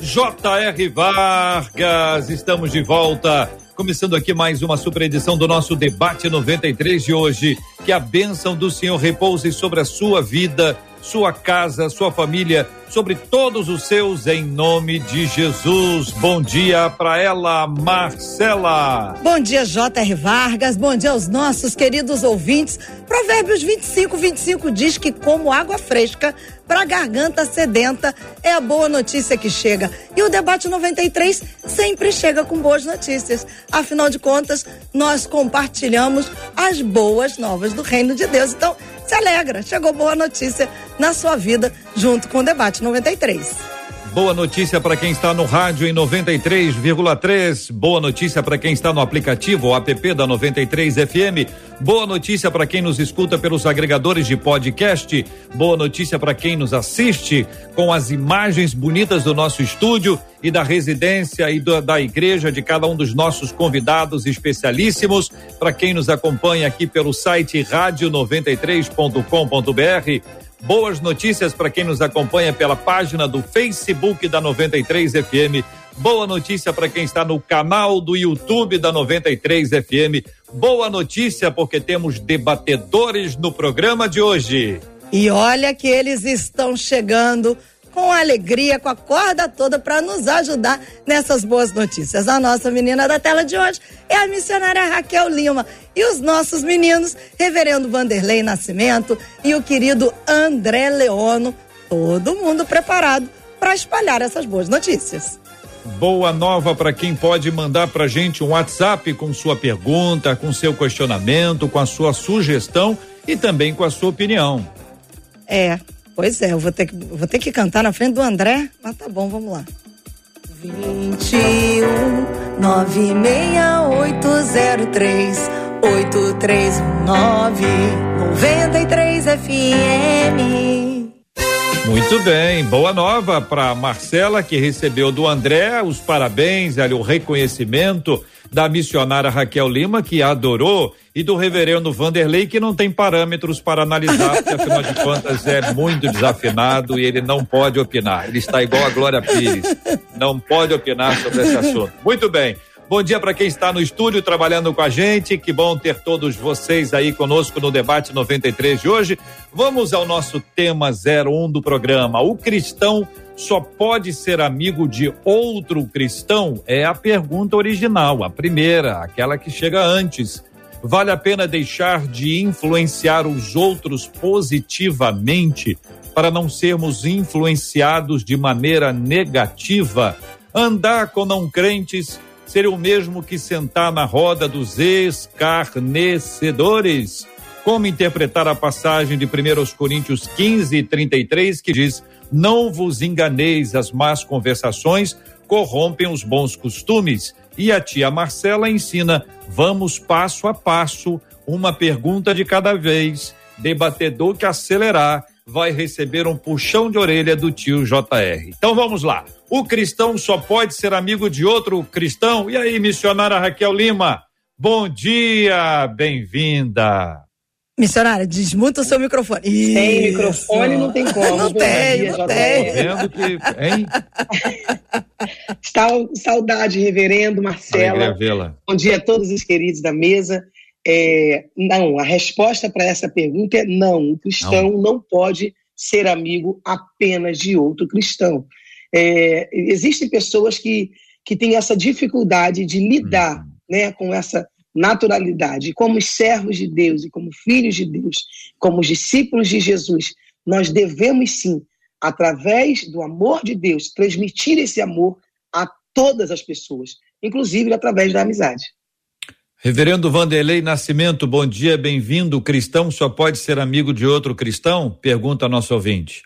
J.R. Vargas. Estamos de volta. Começando aqui mais uma super edição do nosso debate 93 de hoje. Que a bênção do Senhor repouse sobre a sua vida sua casa, sua família, sobre todos os seus, em nome de Jesus. Bom dia para ela, Marcela. Bom dia, J.R. Vargas. Bom dia aos nossos queridos ouvintes. Provérbios 25, 25 diz que, como água fresca, para a garganta sedenta é a boa notícia que chega. E o debate 93 sempre chega com boas notícias. Afinal de contas, nós compartilhamos as boas novas do reino de Deus. Então, se alegra, chegou boa notícia na sua vida junto com o debate 93. Boa notícia para quem está no rádio em 93,3. Boa notícia para quem está no aplicativo, o app da 93 FM. Boa notícia para quem nos escuta pelos agregadores de podcast. Boa notícia para quem nos assiste com as imagens bonitas do nosso estúdio e da residência e do, da igreja de cada um dos nossos convidados especialíssimos. Para quem nos acompanha aqui pelo site rádio93.com.br Boas notícias para quem nos acompanha pela página do Facebook da 93 FM. Boa notícia para quem está no canal do YouTube da 93 FM. Boa notícia porque temos debatedores no programa de hoje. E olha que eles estão chegando com alegria, com a corda toda para nos ajudar nessas boas notícias. A nossa menina da tela de hoje é a missionária Raquel Lima e os nossos meninos, Reverendo Vanderlei Nascimento e o querido André Leono, todo mundo preparado para espalhar essas boas notícias. Boa nova para quem pode mandar para gente um WhatsApp com sua pergunta, com seu questionamento, com a sua sugestão e também com a sua opinião. É, Pois é, eu vou ter que, vou ter que cantar na frente do André, mas tá bom, vamos lá. 21 96803 8319 93 FM. Muito bem, boa nova para Marcela que recebeu do André os parabéns, ali, o reconhecimento da missionária Raquel Lima, que adorou, e do reverendo Vanderlei, que não tem parâmetros para analisar, porque afinal de contas é muito desafinado e ele não pode opinar. Ele está igual a Glória Pires, não pode opinar sobre esse assunto. Muito bem. Bom dia para quem está no estúdio trabalhando com a gente. Que bom ter todos vocês aí conosco no debate 93 de hoje. Vamos ao nosso tema 01 do programa. O cristão só pode ser amigo de outro cristão? É a pergunta original, a primeira, aquela que chega antes. Vale a pena deixar de influenciar os outros positivamente para não sermos influenciados de maneira negativa? Andar com não crentes seria o mesmo que sentar na roda dos escarnecedores? Como interpretar a passagem de 1 Coríntios 15, 33, que diz: não vos enganeis, as más conversações corrompem os bons costumes. E a tia Marcela ensina: vamos passo a passo, uma pergunta de cada vez. Debatedor que acelerar vai receber um puxão de orelha do tio JR. Então vamos lá. O cristão só pode ser amigo de outro cristão? E aí, missionária Raquel Lima? Bom dia, bem-vinda. Missionária, desmuta o seu microfone. Isso. Sem microfone não tem como. Não tem, não tem. Vendo que, hein? Saudade, reverendo Marcela. Bom dia a todos os queridos da mesa. É, não, a resposta para essa pergunta é não. O cristão não. não pode ser amigo apenas de outro cristão. É, existem pessoas que, que têm essa dificuldade de lidar hum. né, com essa naturalidade. Como servos de Deus e como filhos de Deus, como discípulos de Jesus, nós devemos sim, através do amor de Deus, transmitir esse amor a todas as pessoas, inclusive através da amizade. Reverendo Vanderlei Nascimento, bom dia, bem-vindo. Cristão só pode ser amigo de outro cristão? Pergunta nosso ouvinte.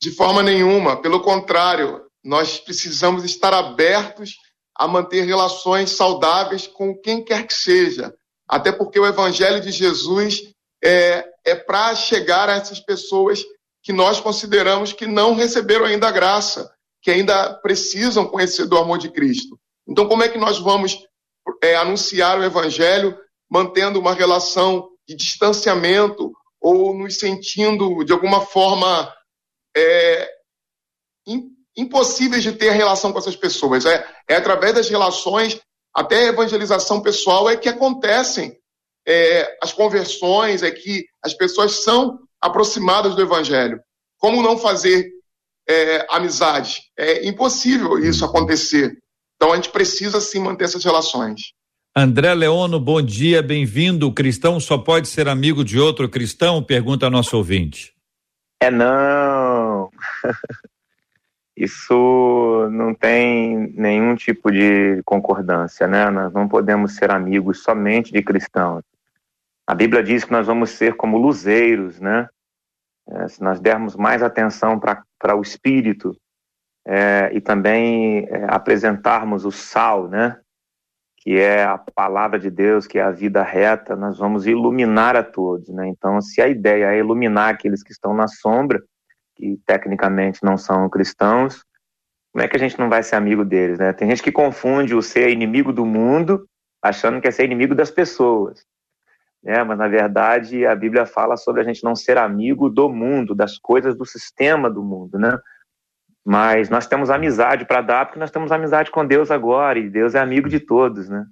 De forma nenhuma, pelo contrário, nós precisamos estar abertos a manter relações saudáveis com quem quer que seja. Até porque o Evangelho de Jesus é, é para chegar a essas pessoas que nós consideramos que não receberam ainda a graça, que ainda precisam conhecer do amor de Cristo. Então, como é que nós vamos é, anunciar o Evangelho mantendo uma relação de distanciamento ou nos sentindo, de alguma forma, é, impossíveis de ter relação com essas pessoas. É, é através das relações, até a evangelização pessoal, é que acontecem é, as conversões, é que as pessoas são aproximadas do Evangelho. Como não fazer é, amizade? É impossível isso acontecer. Então a gente precisa sim manter essas relações. André Leono, bom dia, bem-vindo. O cristão só pode ser amigo de outro cristão? Pergunta nosso ouvinte. É não. Isso não tem nenhum tipo de concordância, né? Nós não podemos ser amigos somente de cristãos. A Bíblia diz que nós vamos ser como luzeiros, né? É, se nós dermos mais atenção para o espírito é, e também é, apresentarmos o sal, né? Que é a palavra de Deus, que é a vida reta, nós vamos iluminar a todos, né? Então, se a ideia é iluminar aqueles que estão na sombra, que tecnicamente não são cristãos, como é que a gente não vai ser amigo deles, né? Tem gente que confunde o ser inimigo do mundo, achando que é ser inimigo das pessoas né? Mas na verdade a Bíblia fala sobre a gente não ser amigo do mundo, das coisas do sistema do mundo, né? Mas nós temos amizade para dar porque nós temos amizade com Deus agora e Deus é amigo de todos, né?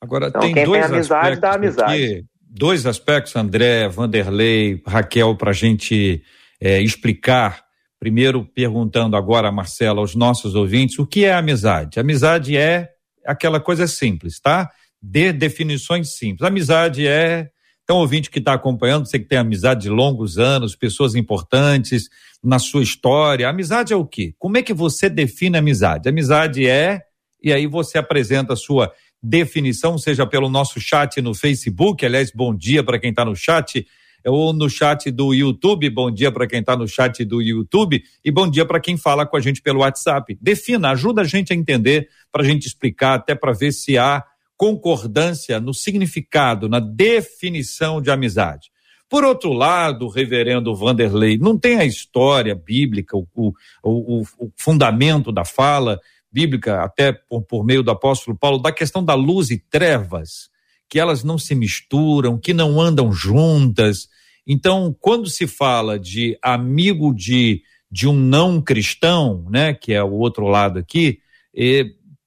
Agora então, tem quem dois tem amizade dá amizade. Dois aspectos, André, Vanderlei, Raquel, para a gente é, explicar. Primeiro, perguntando agora, Marcela, aos nossos ouvintes, o que é amizade? Amizade é aquela coisa simples, tá? Dê definições simples. Amizade é então, ouvinte que está acompanhando, você que tem amizade de longos anos, pessoas importantes na sua história. Amizade é o quê? Como é que você define amizade? Amizade é, e aí você apresenta a sua definição, seja pelo nosso chat no Facebook, aliás, bom dia para quem está no chat, ou no chat do YouTube, bom dia para quem está no chat do YouTube, e bom dia para quem fala com a gente pelo WhatsApp. Defina, ajuda a gente a entender, para a gente explicar, até para ver se há concordância no significado, na definição de amizade. Por outro lado, o reverendo Vanderlei não tem a história bíblica, o, o, o, o fundamento da fala bíblica, até por, por meio do apóstolo Paulo, da questão da luz e trevas, que elas não se misturam, que não andam juntas. Então, quando se fala de amigo de, de um não cristão, né, que é o outro lado aqui,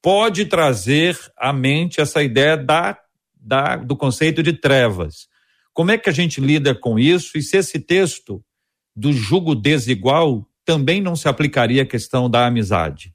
pode trazer à mente essa ideia da, da, do conceito de trevas. Como é que a gente lida com isso? E se esse texto do jugo desigual também não se aplicaria à questão da amizade?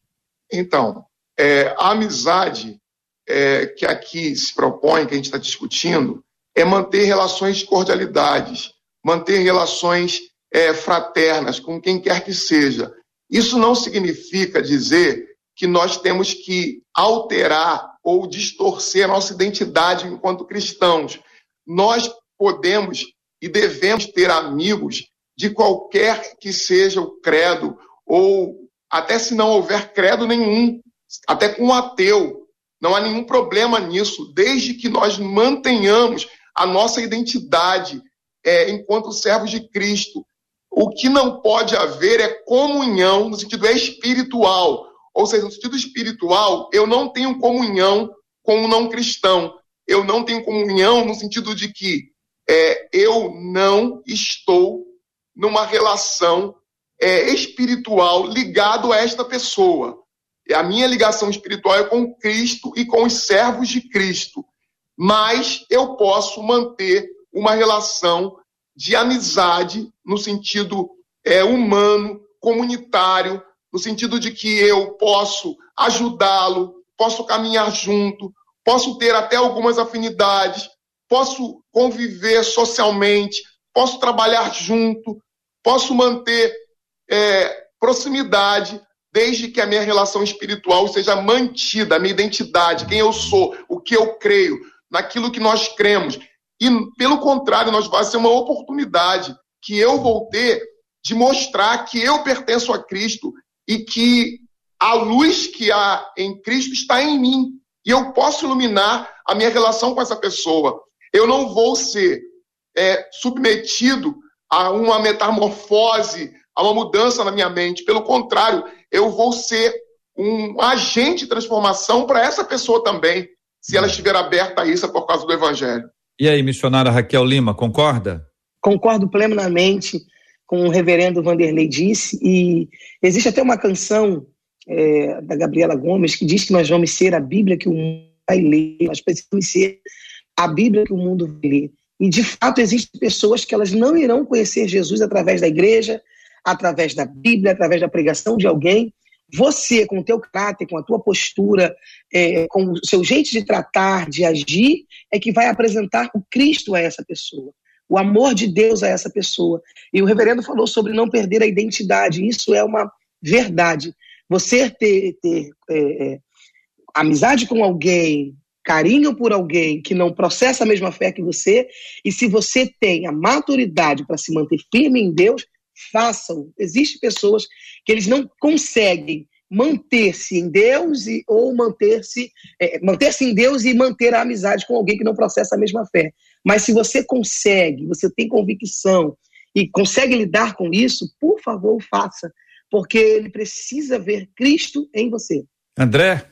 Então, é, a amizade é, que aqui se propõe, que a gente está discutindo, é manter relações de cordialidades, manter relações é, fraternas com quem quer que seja. Isso não significa dizer que nós temos que alterar ou distorcer a nossa identidade enquanto cristãos. Nós podemos e devemos ter amigos de qualquer que seja o credo, ou até se não houver credo nenhum, até com um ateu. Não há nenhum problema nisso, desde que nós mantenhamos a nossa identidade é, enquanto servos de Cristo. O que não pode haver é comunhão no sentido espiritual, ou seja, no sentido espiritual, eu não tenho comunhão com o não cristão. Eu não tenho comunhão no sentido de que é, eu não estou numa relação é, espiritual ligado a esta pessoa. A minha ligação espiritual é com Cristo e com os servos de Cristo. Mas eu posso manter uma relação de amizade no sentido é, humano, comunitário, no sentido de que eu posso ajudá-lo, posso caminhar junto, posso ter até algumas afinidades, posso conviver socialmente, posso trabalhar junto, posso manter é, proximidade, desde que a minha relação espiritual seja mantida, a minha identidade, quem eu sou, o que eu creio, naquilo que nós cremos. E, pelo contrário, nós vai ser uma oportunidade que eu vou ter de mostrar que eu pertenço a Cristo e que a luz que há em Cristo está em mim. E eu posso iluminar a minha relação com essa pessoa. Eu não vou ser é, submetido a uma metamorfose, a uma mudança na minha mente. Pelo contrário, eu vou ser um agente de transformação para essa pessoa também, se ela estiver aberta a isso por causa do Evangelho. E aí, missionária Raquel Lima, concorda? Concordo plenamente com o reverendo Vanderlei disse, e existe até uma canção é, da Gabriela Gomes que diz que nós vamos ser a Bíblia que o mundo vai ler, nós precisamos ser a Bíblia que o mundo vai ler. E, de fato, existem pessoas que elas não irão conhecer Jesus através da igreja, através da Bíblia, através da pregação de alguém. Você, com o teu caráter, com a tua postura, é, com o seu jeito de tratar, de agir, é que vai apresentar o Cristo a essa pessoa, o amor de Deus a essa pessoa. E o reverendo falou sobre não perder a identidade. Isso é uma verdade. Você ter, ter é, é amizade com alguém, carinho por alguém que não processa a mesma fé que você, e se você tem a maturidade para se manter firme em Deus, façam. Existem pessoas que eles não conseguem manter-se em Deus e, ou manter-se é, manter-se em Deus e manter a amizade com alguém que não processa a mesma fé. Mas se você consegue, você tem convicção e consegue lidar com isso, por favor, faça, porque ele precisa ver Cristo em você. André,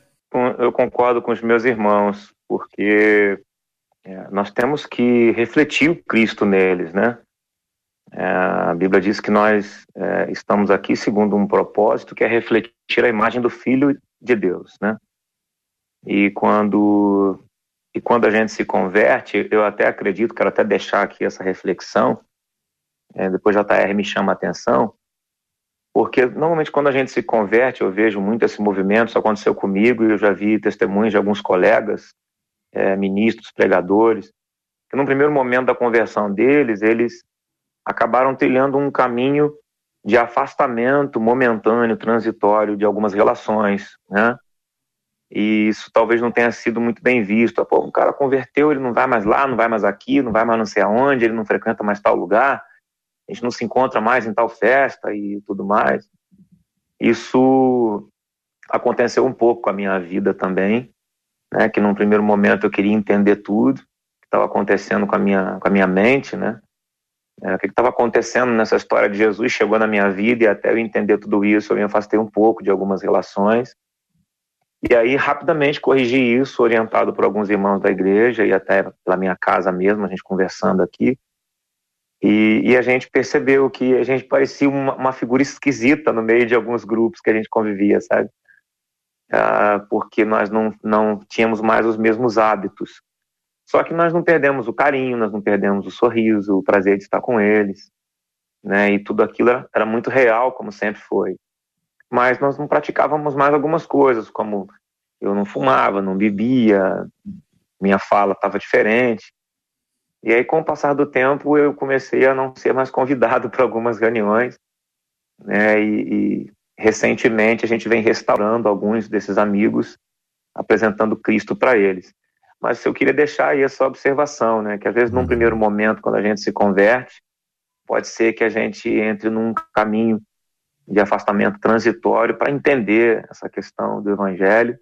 eu concordo com os meus irmãos, porque é, nós temos que refletir o Cristo neles, né? É, a Bíblia diz que nós é, estamos aqui segundo um propósito que é refletir a imagem do Filho de Deus, né? E quando e quando a gente se converte, eu até acredito, quero até deixar aqui essa reflexão, é, depois JR me chama a atenção, porque normalmente quando a gente se converte, eu vejo muito esse movimento, isso aconteceu comigo e eu já vi testemunhos de alguns colegas, é, ministros, pregadores, que no primeiro momento da conversão deles, eles acabaram trilhando um caminho de afastamento momentâneo, transitório de algumas relações, né? E isso talvez não tenha sido muito bem visto. Pô, um cara converteu, ele não vai mais lá, não vai mais aqui, não vai mais não sei aonde, ele não frequenta mais tal lugar a gente não se encontra mais em tal festa e tudo mais. Isso aconteceu um pouco com a minha vida também, né? Que num primeiro momento eu queria entender tudo que estava acontecendo com a minha com a minha mente, né? É, o que estava acontecendo nessa história de Jesus chegou na minha vida e até eu entender tudo isso eu me afastei um pouco de algumas relações e aí rapidamente corrigi isso orientado por alguns irmãos da igreja e até pela minha casa mesmo a gente conversando aqui e, e, a gente percebeu que a gente parecia uma, uma, figura esquisita no meio de alguns grupos que a gente convivia, sabe? Ah, porque nós não, não tínhamos mais os mesmos hábitos. Só que nós não perdemos o carinho, nós não perdemos o sorriso, o prazer de estar com eles, né? E tudo aquilo era, era muito real, como sempre foi. Mas nós não praticávamos mais algumas coisas, como eu não fumava, não bebia, minha fala estava diferente. E aí, com o passar do tempo, eu comecei a não ser mais convidado para algumas reuniões, né? E, e, recentemente a gente vem restaurando alguns desses amigos, apresentando Cristo para eles. Mas eu queria deixar aí essa observação, né? Que às vezes, num uhum. primeiro momento, quando a gente se converte, pode ser que a gente entre num caminho de afastamento transitório para entender essa questão do Evangelho,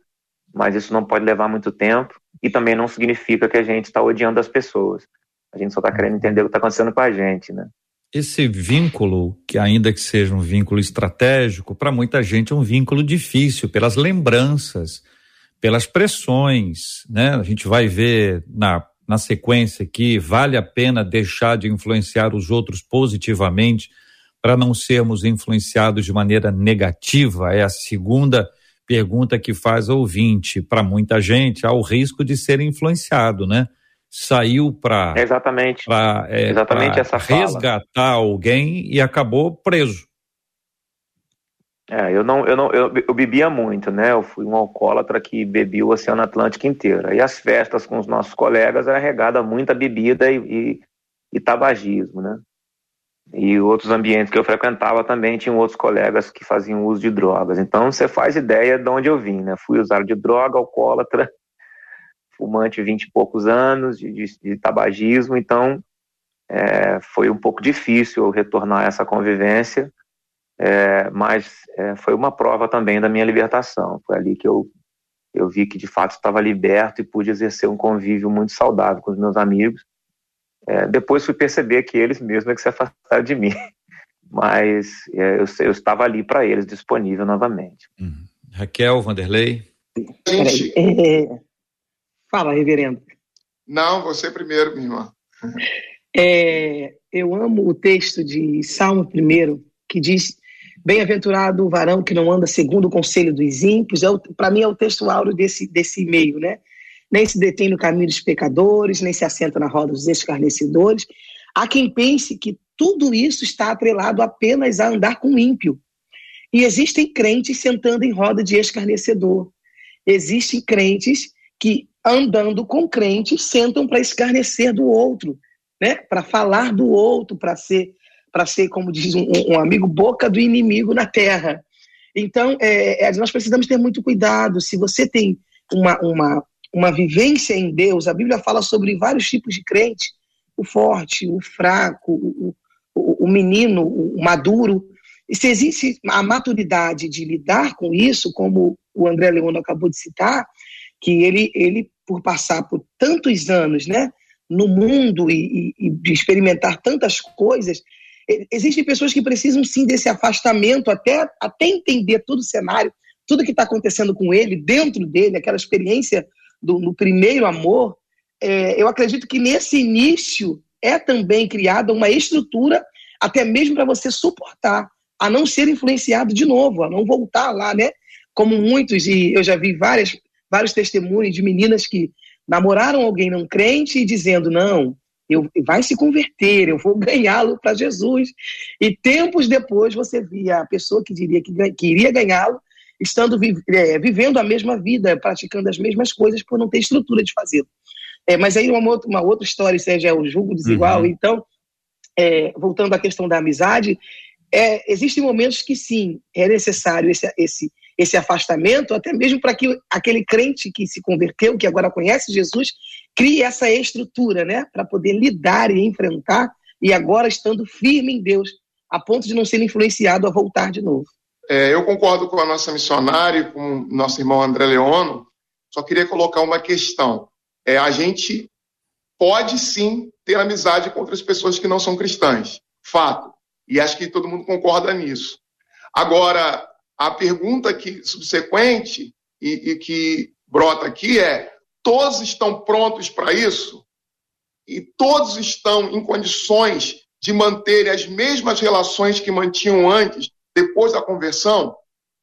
mas isso não pode levar muito tempo e também não significa que a gente está odiando as pessoas. A gente só está querendo entender o que está acontecendo com a gente, né? Esse vínculo, que ainda que seja um vínculo estratégico, para muita gente é um vínculo difícil, pelas lembranças, pelas pressões, né? A gente vai ver na, na sequência que vale a pena deixar de influenciar os outros positivamente para não sermos influenciados de maneira negativa? É a segunda pergunta que faz ouvinte. Para muita gente, há o risco de ser influenciado, né? saiu para exatamente pra, é, exatamente essa resgatar fala. alguém e acabou preso. É, eu não, eu não, eu, eu, bebia muito, né? Eu fui um alcoólatra que bebia o Oceano Atlântico inteiro. E as festas com os nossos colegas era regada muita bebida e, e, e tabagismo, né? E outros ambientes que eu frequentava também tinham outros colegas que faziam uso de drogas. Então você faz ideia de onde eu vim, né? Fui usuário de droga, alcoólatra, fumante vinte e poucos anos, de, de, de tabagismo, então é, foi um pouco difícil eu retornar a essa convivência, é, mas é, foi uma prova também da minha libertação. Foi ali que eu, eu vi que de fato estava liberto e pude exercer um convívio muito saudável com os meus amigos. É, depois fui perceber que eles mesmos é que se afastaram de mim, mas é, eu, eu, estava ali para eles, disponível novamente. Uhum. Raquel, Vanderlei. Gente, fala, reverendo. Não, você primeiro, minha irmã. É, eu amo o texto de Salmo 1, que diz: Bem-aventurado o varão que não anda segundo o conselho dos ímpios. É Para mim, é o texto áureo desse, desse meio, né? Nem se detém no caminho dos pecadores, nem se assenta na roda dos escarnecedores. Há quem pense que tudo isso está atrelado apenas a andar com ímpio. E existem crentes sentando em roda de escarnecedor. Existem crentes que, andando com crentes, sentam para escarnecer do outro né? Para falar do outro, para ser, para ser, como diz um, um, amigo, boca do inimigo na terra. Então, é, é, nós precisamos ter muito cuidado. Se você tem uma, uma, uma vivência em Deus, a Bíblia fala sobre vários tipos de crente: o forte, o fraco, o, o, o menino, o maduro. E se existe a maturidade de lidar com isso, como o André Leono acabou de citar, que ele, ele por passar por tantos anos, né, no mundo e, e, e experimentar tantas coisas, existem pessoas que precisam sim desse afastamento até, até entender todo o cenário, tudo que está acontecendo com ele, dentro dele, aquela experiência do, no primeiro amor. É, eu acredito que nesse início é também criada uma estrutura, até mesmo para você suportar, a não ser influenciado de novo, a não voltar lá, né? Como muitos, e eu já vi várias, vários testemunhos de meninas que namoraram alguém não crente e dizendo, não, eu, vai se converter, eu vou ganhá-lo para Jesus. E tempos depois você via a pessoa que diria que queria ganhá-lo, estando é, vivendo a mesma vida, praticando as mesmas coisas por não ter estrutura de fazê-lo. É, mas aí uma outra, uma outra história, seja é o julgo desigual. Uhum. Então, é, voltando à questão da amizade, é, existem momentos que sim, é necessário esse, esse esse afastamento, até mesmo para que aquele crente que se converteu, que agora conhece Jesus, crie essa estrutura, né, para poder lidar e enfrentar, e agora estando firme em Deus, a ponto de não ser influenciado a voltar de novo. É, eu concordo com a nossa missionária e com o nosso irmão André Leono, só queria colocar uma questão. É, a gente pode sim ter amizade com outras pessoas que não são cristãs, fato. E acho que todo mundo concorda nisso. Agora, a pergunta que subsequente e, e que brota aqui é: todos estão prontos para isso? E todos estão em condições de manterem as mesmas relações que mantinham antes, depois da conversão?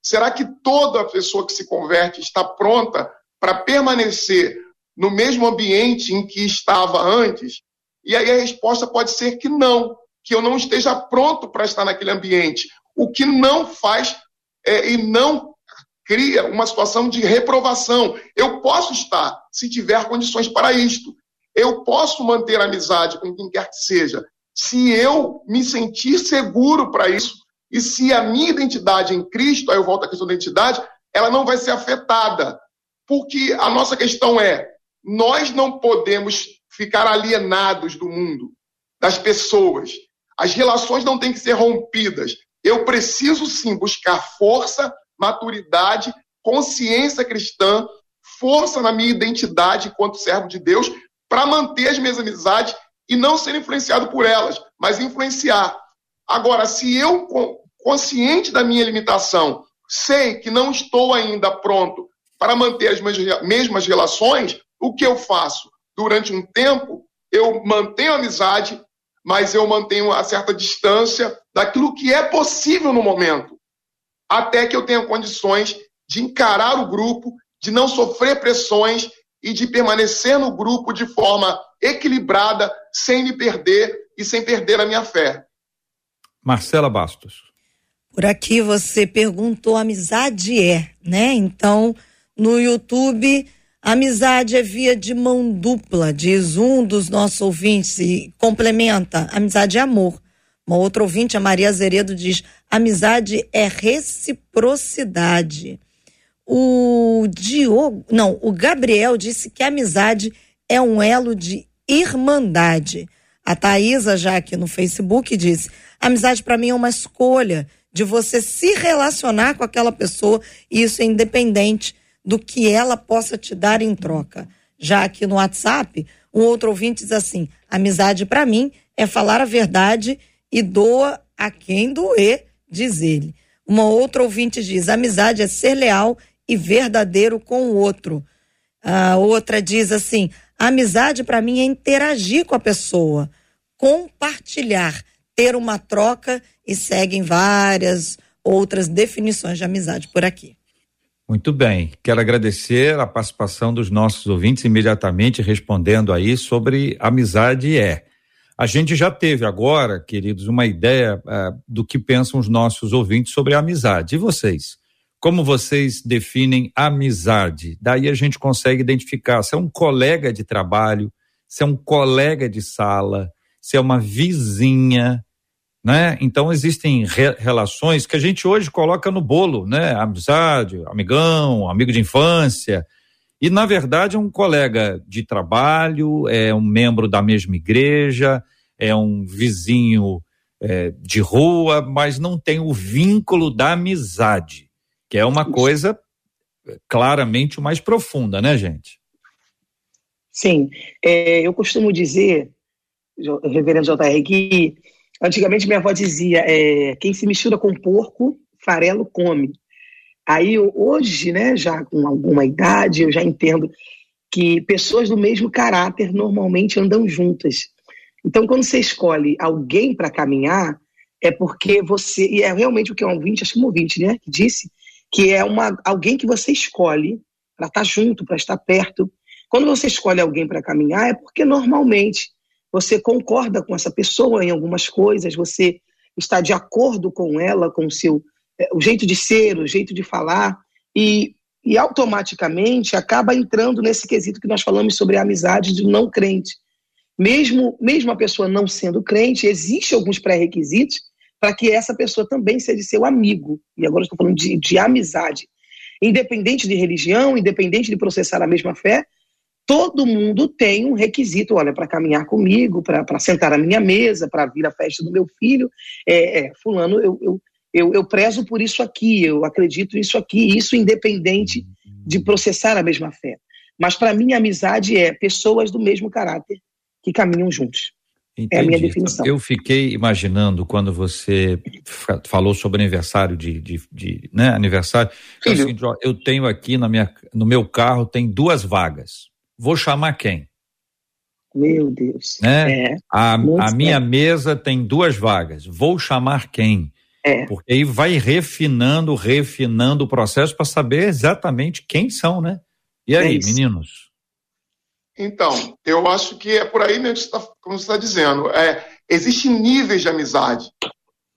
Será que toda pessoa que se converte está pronta para permanecer no mesmo ambiente em que estava antes? E aí a resposta pode ser que não, que eu não esteja pronto para estar naquele ambiente, o que não faz é, e não cria uma situação de reprovação. Eu posso estar, se tiver condições para isto. Eu posso manter amizade com quem quer que seja, se eu me sentir seguro para isso e se a minha identidade em Cristo, aí eu volto à questão da identidade, ela não vai ser afetada. Porque a nossa questão é: nós não podemos ficar alienados do mundo, das pessoas. As relações não têm que ser rompidas. Eu preciso sim buscar força, maturidade, consciência cristã, força na minha identidade enquanto servo de Deus, para manter as minhas amizades e não ser influenciado por elas, mas influenciar. Agora, se eu, consciente da minha limitação, sei que não estou ainda pronto para manter as mesmas relações, o que eu faço? Durante um tempo, eu mantenho a amizade, mas eu mantenho uma certa distância daquilo que é possível no momento, até que eu tenha condições de encarar o grupo, de não sofrer pressões e de permanecer no grupo de forma equilibrada, sem me perder e sem perder a minha fé. Marcela Bastos. Por aqui você perguntou amizade é, né? Então, no YouTube Amizade é via de mão dupla, diz um dos nossos ouvintes e complementa. Amizade é amor. Uma outra ouvinte, a Maria Azeredo, diz: amizade é reciprocidade. O Diogo, não, o Gabriel disse que amizade é um elo de irmandade. A Thaisa, já aqui no Facebook, disse: amizade para mim é uma escolha de você se relacionar com aquela pessoa, e isso é independente do que ela possa te dar em troca. Já aqui no WhatsApp, um outro ouvinte diz assim: amizade para mim é falar a verdade e doa a quem doer, diz ele. Uma outra ouvinte diz: amizade é ser leal e verdadeiro com o outro. A outra diz assim: amizade para mim é interagir com a pessoa, compartilhar, ter uma troca e seguem várias outras definições de amizade por aqui. Muito bem. Quero agradecer a participação dos nossos ouvintes imediatamente respondendo aí sobre amizade é. A gente já teve agora, queridos, uma ideia uh, do que pensam os nossos ouvintes sobre amizade. E vocês? Como vocês definem amizade? Daí a gente consegue identificar se é um colega de trabalho, se é um colega de sala, se é uma vizinha, né? Então existem re relações que a gente hoje coloca no bolo, né? Amizade, amigão, amigo de infância. E na verdade é um colega de trabalho, é um membro da mesma igreja, é um vizinho é, de rua, mas não tem o vínculo da amizade, que é uma coisa claramente mais profunda, né, gente? Sim, é, eu costumo dizer, reverendo J.R., que Antigamente minha avó dizia: é, quem se mistura com porco, farelo come. Aí hoje, né, já com alguma idade, eu já entendo que pessoas do mesmo caráter normalmente andam juntas. Então, quando você escolhe alguém para caminhar, é porque você. E é realmente o que é um ouvinte, acho que um ouvinte, né? Que disse que é uma, alguém que você escolhe para estar tá junto, para estar perto. Quando você escolhe alguém para caminhar, é porque normalmente você concorda com essa pessoa em algumas coisas, você está de acordo com ela, com o seu é, o jeito de ser, o jeito de falar, e, e automaticamente acaba entrando nesse quesito que nós falamos sobre a amizade do não crente. Mesmo, mesmo a pessoa não sendo crente, existem alguns pré-requisitos para que essa pessoa também seja seu amigo. E agora estou falando de, de amizade. Independente de religião, independente de processar a mesma fé, todo mundo tem um requisito, olha, para caminhar comigo, para sentar à minha mesa, para vir à festa do meu filho. É, é fulano, eu, eu, eu, eu prezo por isso aqui, eu acredito nisso aqui, isso independente de processar a mesma fé. Mas para mim, a amizade é pessoas do mesmo caráter que caminham juntos. Entendi. É a minha definição. Eu fiquei imaginando quando você falou sobre aniversário de, de, de né, aniversário. Filho. Assim, eu tenho aqui na minha, no meu carro tem duas vagas vou chamar quem? Meu Deus. Né? É, a, a minha mesa tem duas vagas. Vou chamar quem? É. Porque aí vai refinando, refinando o processo para saber exatamente quem são, né? E aí, é meninos? Então, eu acho que é por aí mesmo, tá, como você está dizendo. É, existem níveis de amizade.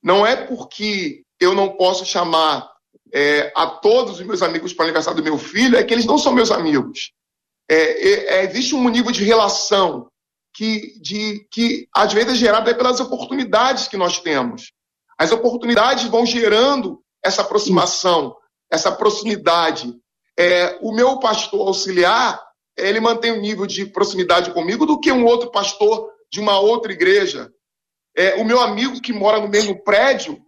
Não é porque eu não posso chamar é, a todos os meus amigos para o aniversário do meu filho, é que eles não são meus amigos. É, é, é, existe um nível de relação que, de, que às vezes é gerado pelas oportunidades que nós temos. As oportunidades vão gerando essa aproximação, essa proximidade. É, o meu pastor auxiliar, ele mantém um nível de proximidade comigo do que um outro pastor de uma outra igreja. É, o meu amigo que mora no mesmo prédio,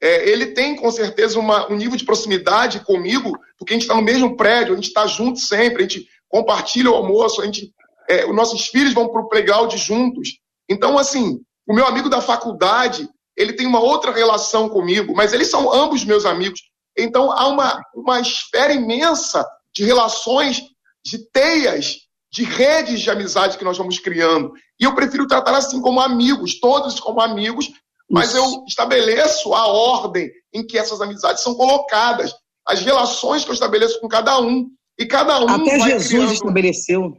é, ele tem com certeza uma, um nível de proximidade comigo, porque a gente está no mesmo prédio, a gente está junto sempre, a gente compartilha o almoço, a gente, é, os nossos filhos vão para o playground juntos. Então, assim, o meu amigo da faculdade, ele tem uma outra relação comigo, mas eles são ambos meus amigos. Então, há uma, uma esfera imensa de relações, de teias, de redes de amizade que nós vamos criando. E eu prefiro tratar assim como amigos, todos como amigos, mas eu estabeleço a ordem em que essas amizades são colocadas, as relações que eu estabeleço com cada um. E cada um. Até Jesus criando... estabeleceu.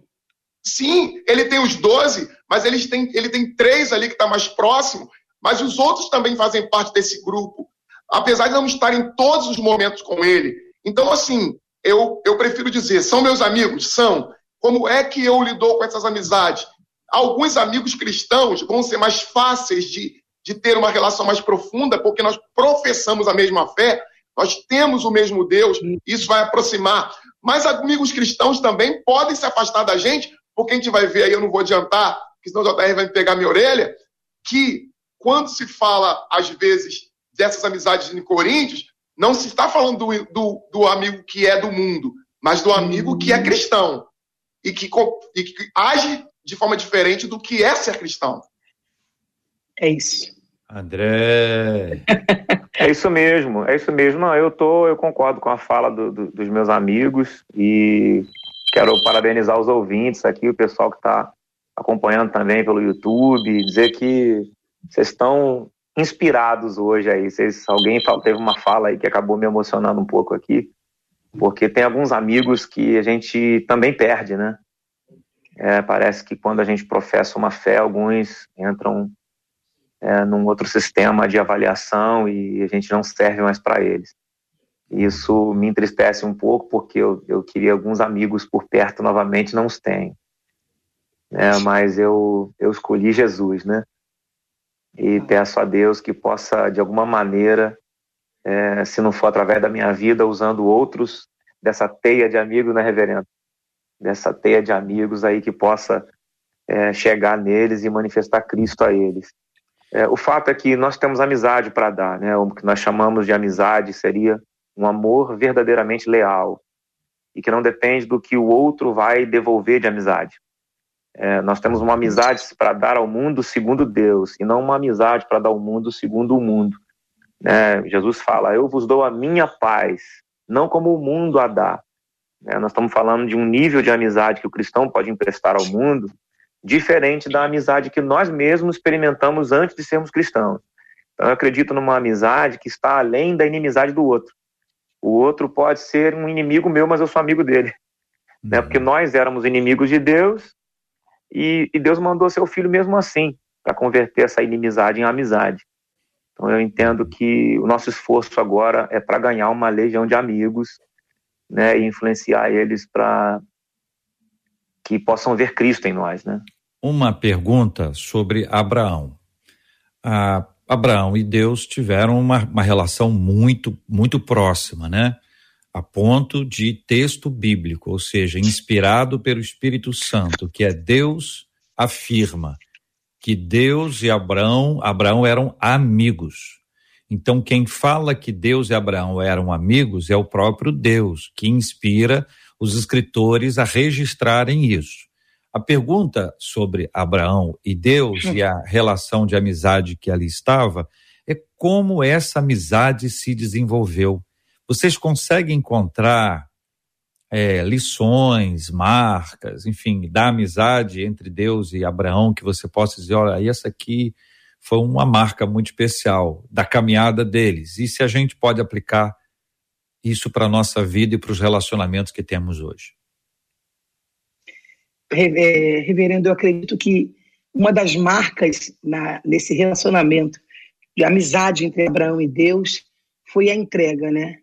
Sim, ele tem os doze, mas ele tem, ele tem três ali que está mais próximo, mas os outros também fazem parte desse grupo, apesar de não estar em todos os momentos com ele. Então, assim, eu, eu prefiro dizer, são meus amigos? São. Como é que eu lido com essas amizades? Alguns amigos cristãos vão ser mais fáceis de, de ter uma relação mais profunda, porque nós professamos a mesma fé, nós temos o mesmo Deus, isso vai aproximar. Mas amigos cristãos também podem se afastar da gente, porque a gente vai ver aí, eu não vou adiantar, porque senão o JR vai me pegar minha orelha, que quando se fala, às vezes, dessas amizades em Coríntios, não se está falando do, do, do amigo que é do mundo, mas do amigo que é cristão e que, e que age de forma diferente do que é ser cristão. É isso. André. é isso mesmo, é isso mesmo. Não, eu tô, eu concordo com a fala do, do, dos meus amigos e quero parabenizar os ouvintes aqui, o pessoal que está acompanhando também pelo YouTube, dizer que vocês estão inspirados hoje aí. Vocês, alguém teve uma fala aí que acabou me emocionando um pouco aqui, porque tem alguns amigos que a gente também perde, né? É, parece que quando a gente professa uma fé, alguns entram é, num outro sistema de avaliação e a gente não serve mais para eles. Isso me entristece um pouco porque eu, eu queria alguns amigos por perto novamente, não os tenho. É, mas eu, eu escolhi Jesus, né? E peço a Deus que possa, de alguma maneira, é, se não for através da minha vida, usando outros dessa teia de amigos, né, reverendo? Dessa teia de amigos aí que possa é, chegar neles e manifestar Cristo a eles. É, o fato é que nós temos amizade para dar, né? O que nós chamamos de amizade seria um amor verdadeiramente leal e que não depende do que o outro vai devolver de amizade. É, nós temos uma amizade para dar ao mundo segundo Deus e não uma amizade para dar ao mundo segundo o mundo. Né? Jesus fala: Eu vos dou a minha paz, não como o mundo a dá. Né? Nós estamos falando de um nível de amizade que o cristão pode emprestar ao mundo diferente da amizade que nós mesmos experimentamos antes de sermos cristãos. Então, eu acredito numa amizade que está além da inimizade do outro. O outro pode ser um inimigo meu, mas eu sou amigo dele. Né? Uhum. Porque nós éramos inimigos de Deus e, e Deus mandou seu filho mesmo assim, para converter essa inimizade em amizade. Então, eu entendo que o nosso esforço agora é para ganhar uma legião de amigos né, e influenciar eles para que possam ver Cristo em nós, né? Uma pergunta sobre Abraão. Ah, Abraão e Deus tiveram uma, uma relação muito, muito próxima, né? A ponto de texto bíblico, ou seja, inspirado pelo Espírito Santo, que é Deus afirma que Deus e Abraão, Abraão eram amigos. Então, quem fala que Deus e Abraão eram amigos é o próprio Deus, que inspira os escritores a registrarem isso. A pergunta sobre Abraão e Deus e a relação de amizade que ali estava é como essa amizade se desenvolveu. Vocês conseguem encontrar é, lições, marcas, enfim, da amizade entre Deus e Abraão que você possa dizer, olha, essa aqui foi uma marca muito especial da caminhada deles. E se a gente pode aplicar isso para a nossa vida e para os relacionamentos que temos hoje? É, reverendo, eu acredito que uma das marcas na, nesse relacionamento de amizade entre Abraão e Deus foi a entrega, né?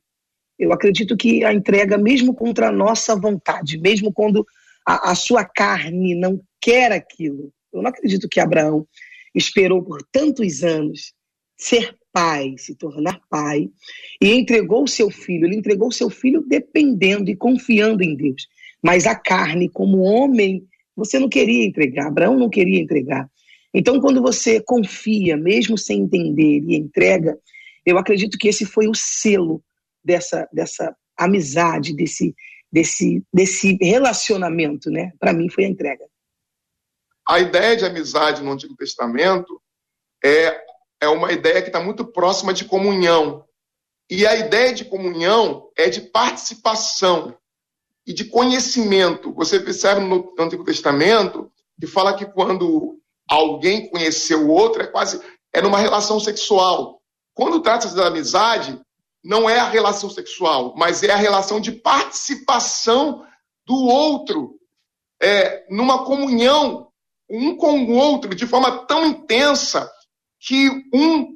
Eu acredito que a entrega, mesmo contra a nossa vontade, mesmo quando a, a sua carne não quer aquilo, eu não acredito que Abraão esperou por tantos anos ser pai, se tornar pai, e entregou o seu filho. Ele entregou o seu filho dependendo e confiando em Deus. Mas a carne, como homem, você não queria entregar. Abraão não queria entregar. Então, quando você confia, mesmo sem entender, e entrega, eu acredito que esse foi o selo dessa, dessa amizade, desse, desse, desse relacionamento, né? Para mim, foi a entrega. A ideia de amizade no Antigo Testamento é é uma ideia que está muito próxima de comunhão. E a ideia de comunhão é de participação e de conhecimento. Você percebe no Antigo Testamento que fala que quando alguém conheceu o outro é quase é numa relação sexual. Quando trata-se da amizade, não é a relação sexual, mas é a relação de participação do outro, é, numa comunhão um com o outro de forma tão intensa que um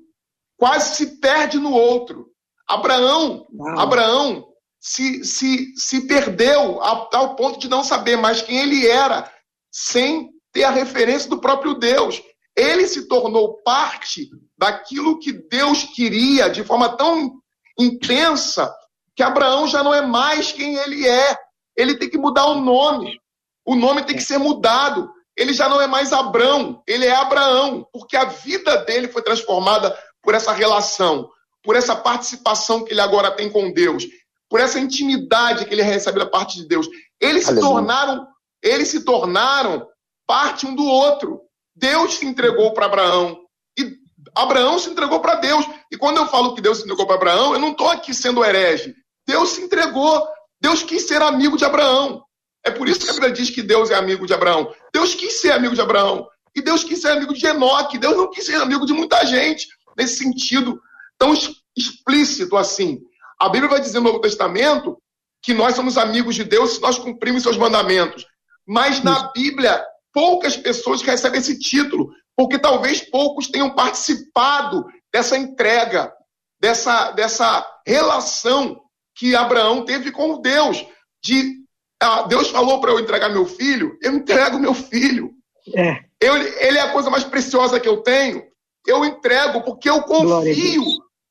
quase se perde no outro. Abraão, Uau. Abraão se, se, se perdeu ao ponto de não saber mais quem ele era, sem ter a referência do próprio Deus. Ele se tornou parte daquilo que Deus queria de forma tão intensa que Abraão já não é mais quem ele é. Ele tem que mudar o nome. O nome tem que ser mudado ele já não é mais Abrão, ele é Abraão, porque a vida dele foi transformada por essa relação. por essa participação que ele agora tem com Deus, por essa intimidade que ele recebe da parte de Deus. Eles Aleluia. se tornaram, eles se tornaram parte um do outro. Deus se entregou para Abraão e Abraão se entregou para Deus. E quando eu falo que Deus se entregou para Abraão, eu não estou aqui sendo herege. Deus se entregou. Deus quis ser amigo de Abraão. É por isso que a Bíblia diz que Deus é amigo de Abraão. Deus quis ser amigo de Abraão. E Deus quis ser amigo de Enoque. Deus não quis ser amigo de muita gente, nesse sentido tão explícito assim. A Bíblia vai dizer no Novo Testamento que nós somos amigos de Deus se nós cumprimos seus mandamentos. Mas na Bíblia, poucas pessoas recebem esse título, porque talvez poucos tenham participado dessa entrega, dessa, dessa relação que Abraão teve com Deus. De ah, Deus falou para eu entregar meu filho, eu entrego meu filho. É. Eu, ele é a coisa mais preciosa que eu tenho. Eu entrego porque eu confio.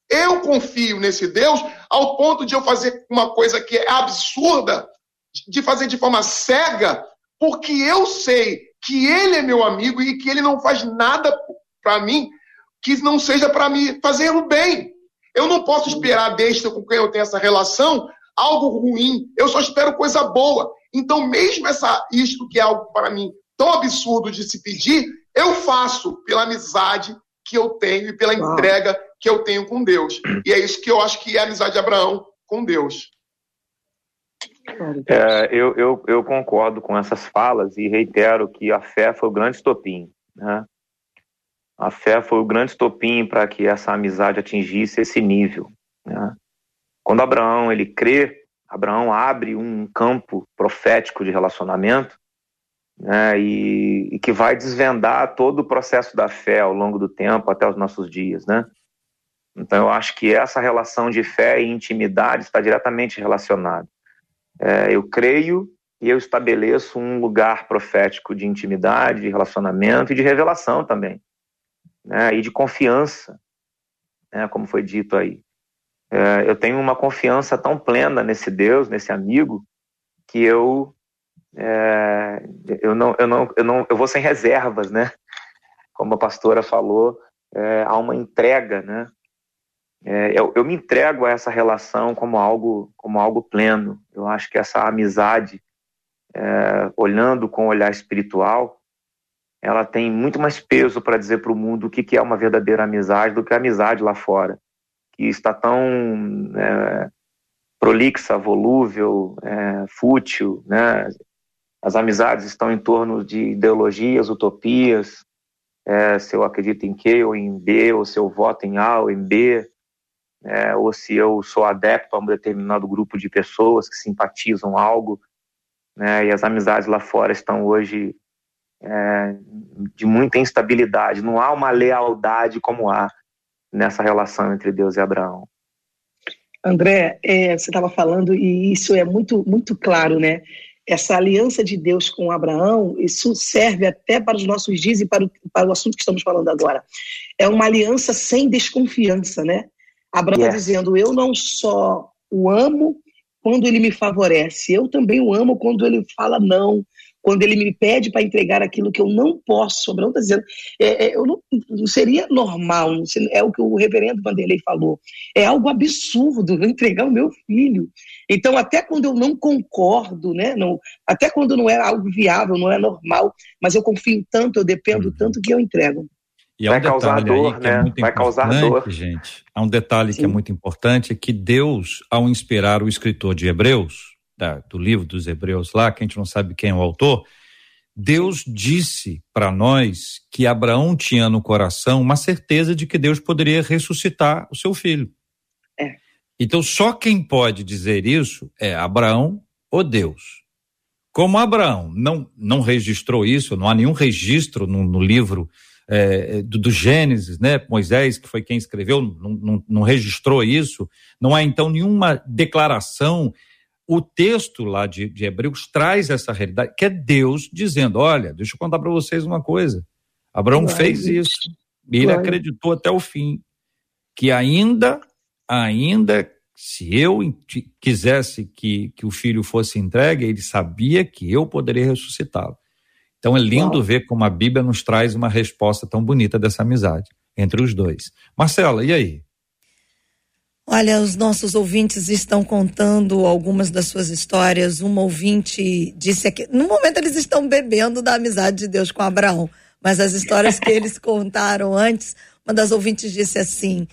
Eu confio nesse Deus ao ponto de eu fazer uma coisa que é absurda, de fazer de forma cega, porque eu sei que ele é meu amigo e que ele não faz nada para mim que não seja para me fazer o bem. Eu não posso esperar deste com quem eu tenho essa relação algo ruim. Eu só espero coisa boa. Então, mesmo essa isto que é algo para mim tão absurdo de se pedir, eu faço pela amizade que eu tenho e pela entrega que eu tenho com Deus. E é isso que eu acho que é a amizade de Abraão com Deus. É, eu, eu, eu, concordo com essas falas e reitero que a fé foi o grande estopim. Né? A fé foi o grande estopim para que essa amizade atingisse esse nível. Né? Quando Abraão ele crê, Abraão abre um campo profético de relacionamento né? e, e que vai desvendar todo o processo da fé ao longo do tempo até os nossos dias. Né? Então, eu acho que essa relação de fé e intimidade está diretamente relacionada. É, eu creio e eu estabeleço um lugar profético de intimidade, de relacionamento e de revelação também, né, e de confiança, né, como foi dito aí. É, eu tenho uma confiança tão plena nesse Deus, nesse amigo, que eu é, eu não eu não eu não eu vou sem reservas, né? Como a pastora falou, é, há uma entrega, né? é, eu, eu, me entrego a essa relação como algo, como algo pleno. Eu acho que essa amizade, é, olhando com olhar espiritual, ela tem muito mais peso para dizer para o mundo o que, que é uma verdadeira amizade do que a amizade lá fora, que está tão é, prolixa, volúvel, é, fútil, né? As amizades estão em torno de ideologias, utopias, é, se eu acredito em Q ou em B, ou se eu voto em A ou em B, é, ou se eu sou adepto a um determinado grupo de pessoas que simpatizam algo, né, e as amizades lá fora estão hoje é, de muita instabilidade. Não há uma lealdade como há nessa relação entre Deus e Abraão. André, é, você estava falando e isso é muito muito claro, né? Essa aliança de Deus com Abraão, isso serve até para os nossos dias e para o, para o assunto que estamos falando agora. É uma aliança sem desconfiança, né? Abraão está dizendo: Eu não só o amo quando ele me favorece, eu também o amo quando ele fala não, quando ele me pede para entregar aquilo que eu não posso. Abraão está dizendo: é, é, eu não, não, seria normal, não seria, é o que o reverendo Vanderlei falou. É algo absurdo eu entregar o meu filho. Então, até quando eu não concordo, né, não, até quando não é algo viável, não é normal, mas eu confio tanto, eu dependo uhum. tanto que eu entrego. E há um vai causar dor, é né? É vai causar dor. Gente, há um detalhe Sim. que é muito importante, é que Deus, ao inspirar o escritor de Hebreus, da, do livro dos Hebreus lá, que a gente não sabe quem é o autor, Deus disse para nós que Abraão tinha no coração uma certeza de que Deus poderia ressuscitar o seu filho. É. Então, só quem pode dizer isso é Abraão ou Deus. Como Abraão não, não registrou isso, não há nenhum registro no, no livro é, do, do, Gênesis, né? Moisés, que foi quem escreveu, não, não, não registrou isso. Não há então nenhuma declaração. O texto lá de, de Hebreus traz essa realidade, que é Deus dizendo: olha, deixa eu contar para vocês uma coisa. Abraão fez isso. E ele acreditou até o fim que ainda, ainda se eu quisesse que, que o filho fosse entregue, ele sabia que eu poderia ressuscitá-lo. Então é lindo Uau. ver como a Bíblia nos traz uma resposta tão bonita dessa amizade entre os dois. Marcela, e aí? Olha, os nossos ouvintes estão contando algumas das suas histórias. Uma ouvinte disse aqui, no momento eles estão bebendo da amizade de Deus com Abraão, mas as histórias que eles contaram antes, uma das ouvintes disse assim: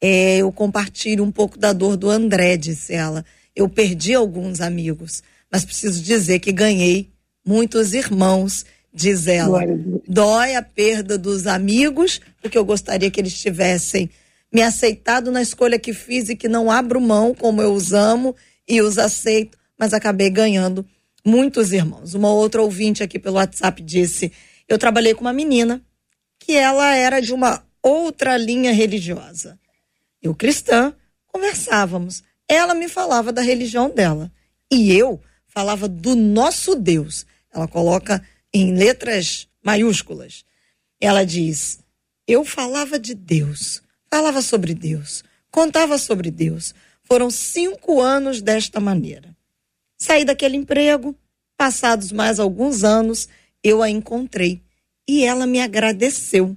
é, eu compartilho um pouco da dor do André, disse ela. Eu perdi alguns amigos, mas preciso dizer que ganhei muitos irmãos, diz ela. Dói a perda dos amigos, porque eu gostaria que eles tivessem me aceitado na escolha que fiz e que não abro mão, como eu os amo e os aceito, mas acabei ganhando muitos irmãos. Uma outra ouvinte aqui pelo WhatsApp disse: Eu trabalhei com uma menina que ela era de uma outra linha religiosa. Eu, cristã, conversávamos. Ela me falava da religião dela. E eu falava do nosso Deus. Ela coloca em letras maiúsculas. Ela diz: Eu falava de Deus falava sobre Deus, contava sobre Deus. Foram cinco anos desta maneira. Saí daquele emprego, passados mais alguns anos, eu a encontrei e ela me agradeceu.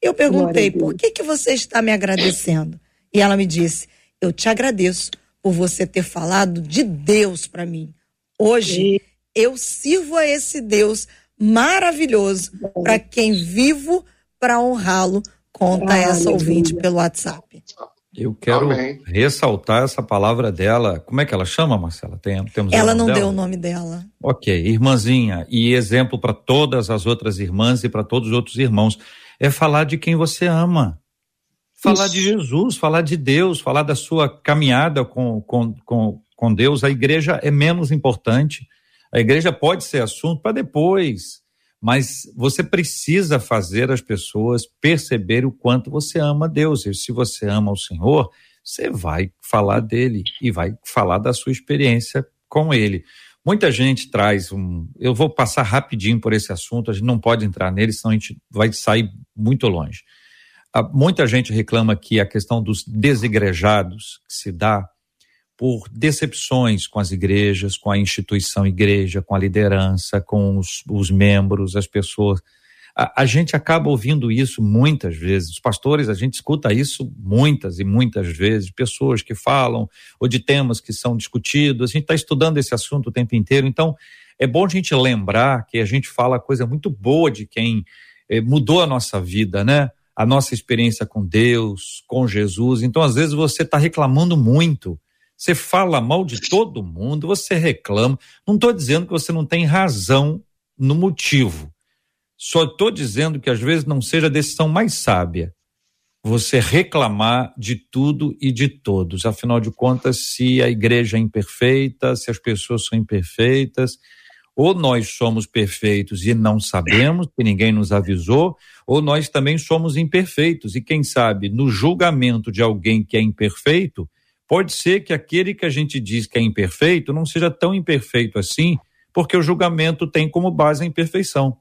Eu perguntei, por que, que você está me agradecendo? E ela me disse, eu te agradeço por você ter falado de Deus para mim. Hoje, eu sirvo a esse Deus maravilhoso para quem vivo para honrá-lo Conta ah, essa ouvinte pelo WhatsApp. Eu quero Amém. ressaltar essa palavra dela. Como é que ela chama, Marcela? Tem, temos ela não dela? deu o nome dela. Ok, irmãzinha. E exemplo para todas as outras irmãs e para todos os outros irmãos. É falar de quem você ama. Falar Isso. de Jesus, falar de Deus, falar da sua caminhada com, com, com, com Deus. A igreja é menos importante. A igreja pode ser assunto para depois mas você precisa fazer as pessoas perceber o quanto você ama Deus. E se você ama o Senhor, você vai falar dele e vai falar da sua experiência com ele. Muita gente traz um. Eu vou passar rapidinho por esse assunto, a gente não pode entrar nele, senão a gente vai sair muito longe. Ah, muita gente reclama que a questão dos desigrejados que se dá por decepções com as igrejas, com a instituição igreja, com a liderança, com os, os membros, as pessoas. A, a, gente acaba ouvindo isso muitas vezes. Os pastores, a gente escuta isso muitas e muitas vezes. Pessoas que falam, ou de temas que são discutidos. A gente está estudando esse assunto o tempo inteiro. Então, é bom a gente lembrar que a gente fala coisa muito boa de quem eh, mudou a nossa vida, né? A nossa experiência com Deus, com Jesus. Então, às vezes, você está reclamando muito você fala mal de todo mundo, você reclama. Não estou dizendo que você não tem razão no motivo. Só estou dizendo que às vezes não seja a decisão mais sábia você reclamar de tudo e de todos. Afinal de contas, se a igreja é imperfeita, se as pessoas são imperfeitas, ou nós somos perfeitos e não sabemos, que ninguém nos avisou, ou nós também somos imperfeitos. E quem sabe, no julgamento de alguém que é imperfeito, Pode ser que aquele que a gente diz que é imperfeito não seja tão imperfeito assim, porque o julgamento tem como base a imperfeição.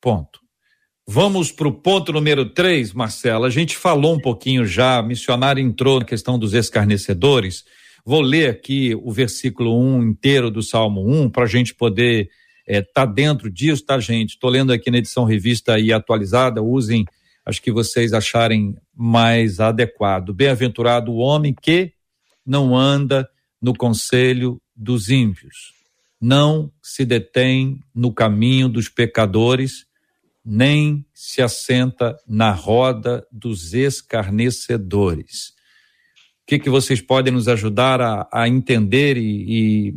Ponto. Vamos para o ponto número 3, Marcela. A gente falou um pouquinho já, a missionária entrou na questão dos escarnecedores. Vou ler aqui o versículo 1 inteiro do Salmo 1 para a gente poder estar é, tá dentro disso, tá, gente? Estou lendo aqui na edição revista e atualizada, usem acho que vocês acharem mais adequado. Bem-aventurado o homem que não anda no conselho dos ímpios, não se detém no caminho dos pecadores, nem se assenta na roda dos escarnecedores. O que, que vocês podem nos ajudar a, a entender e, e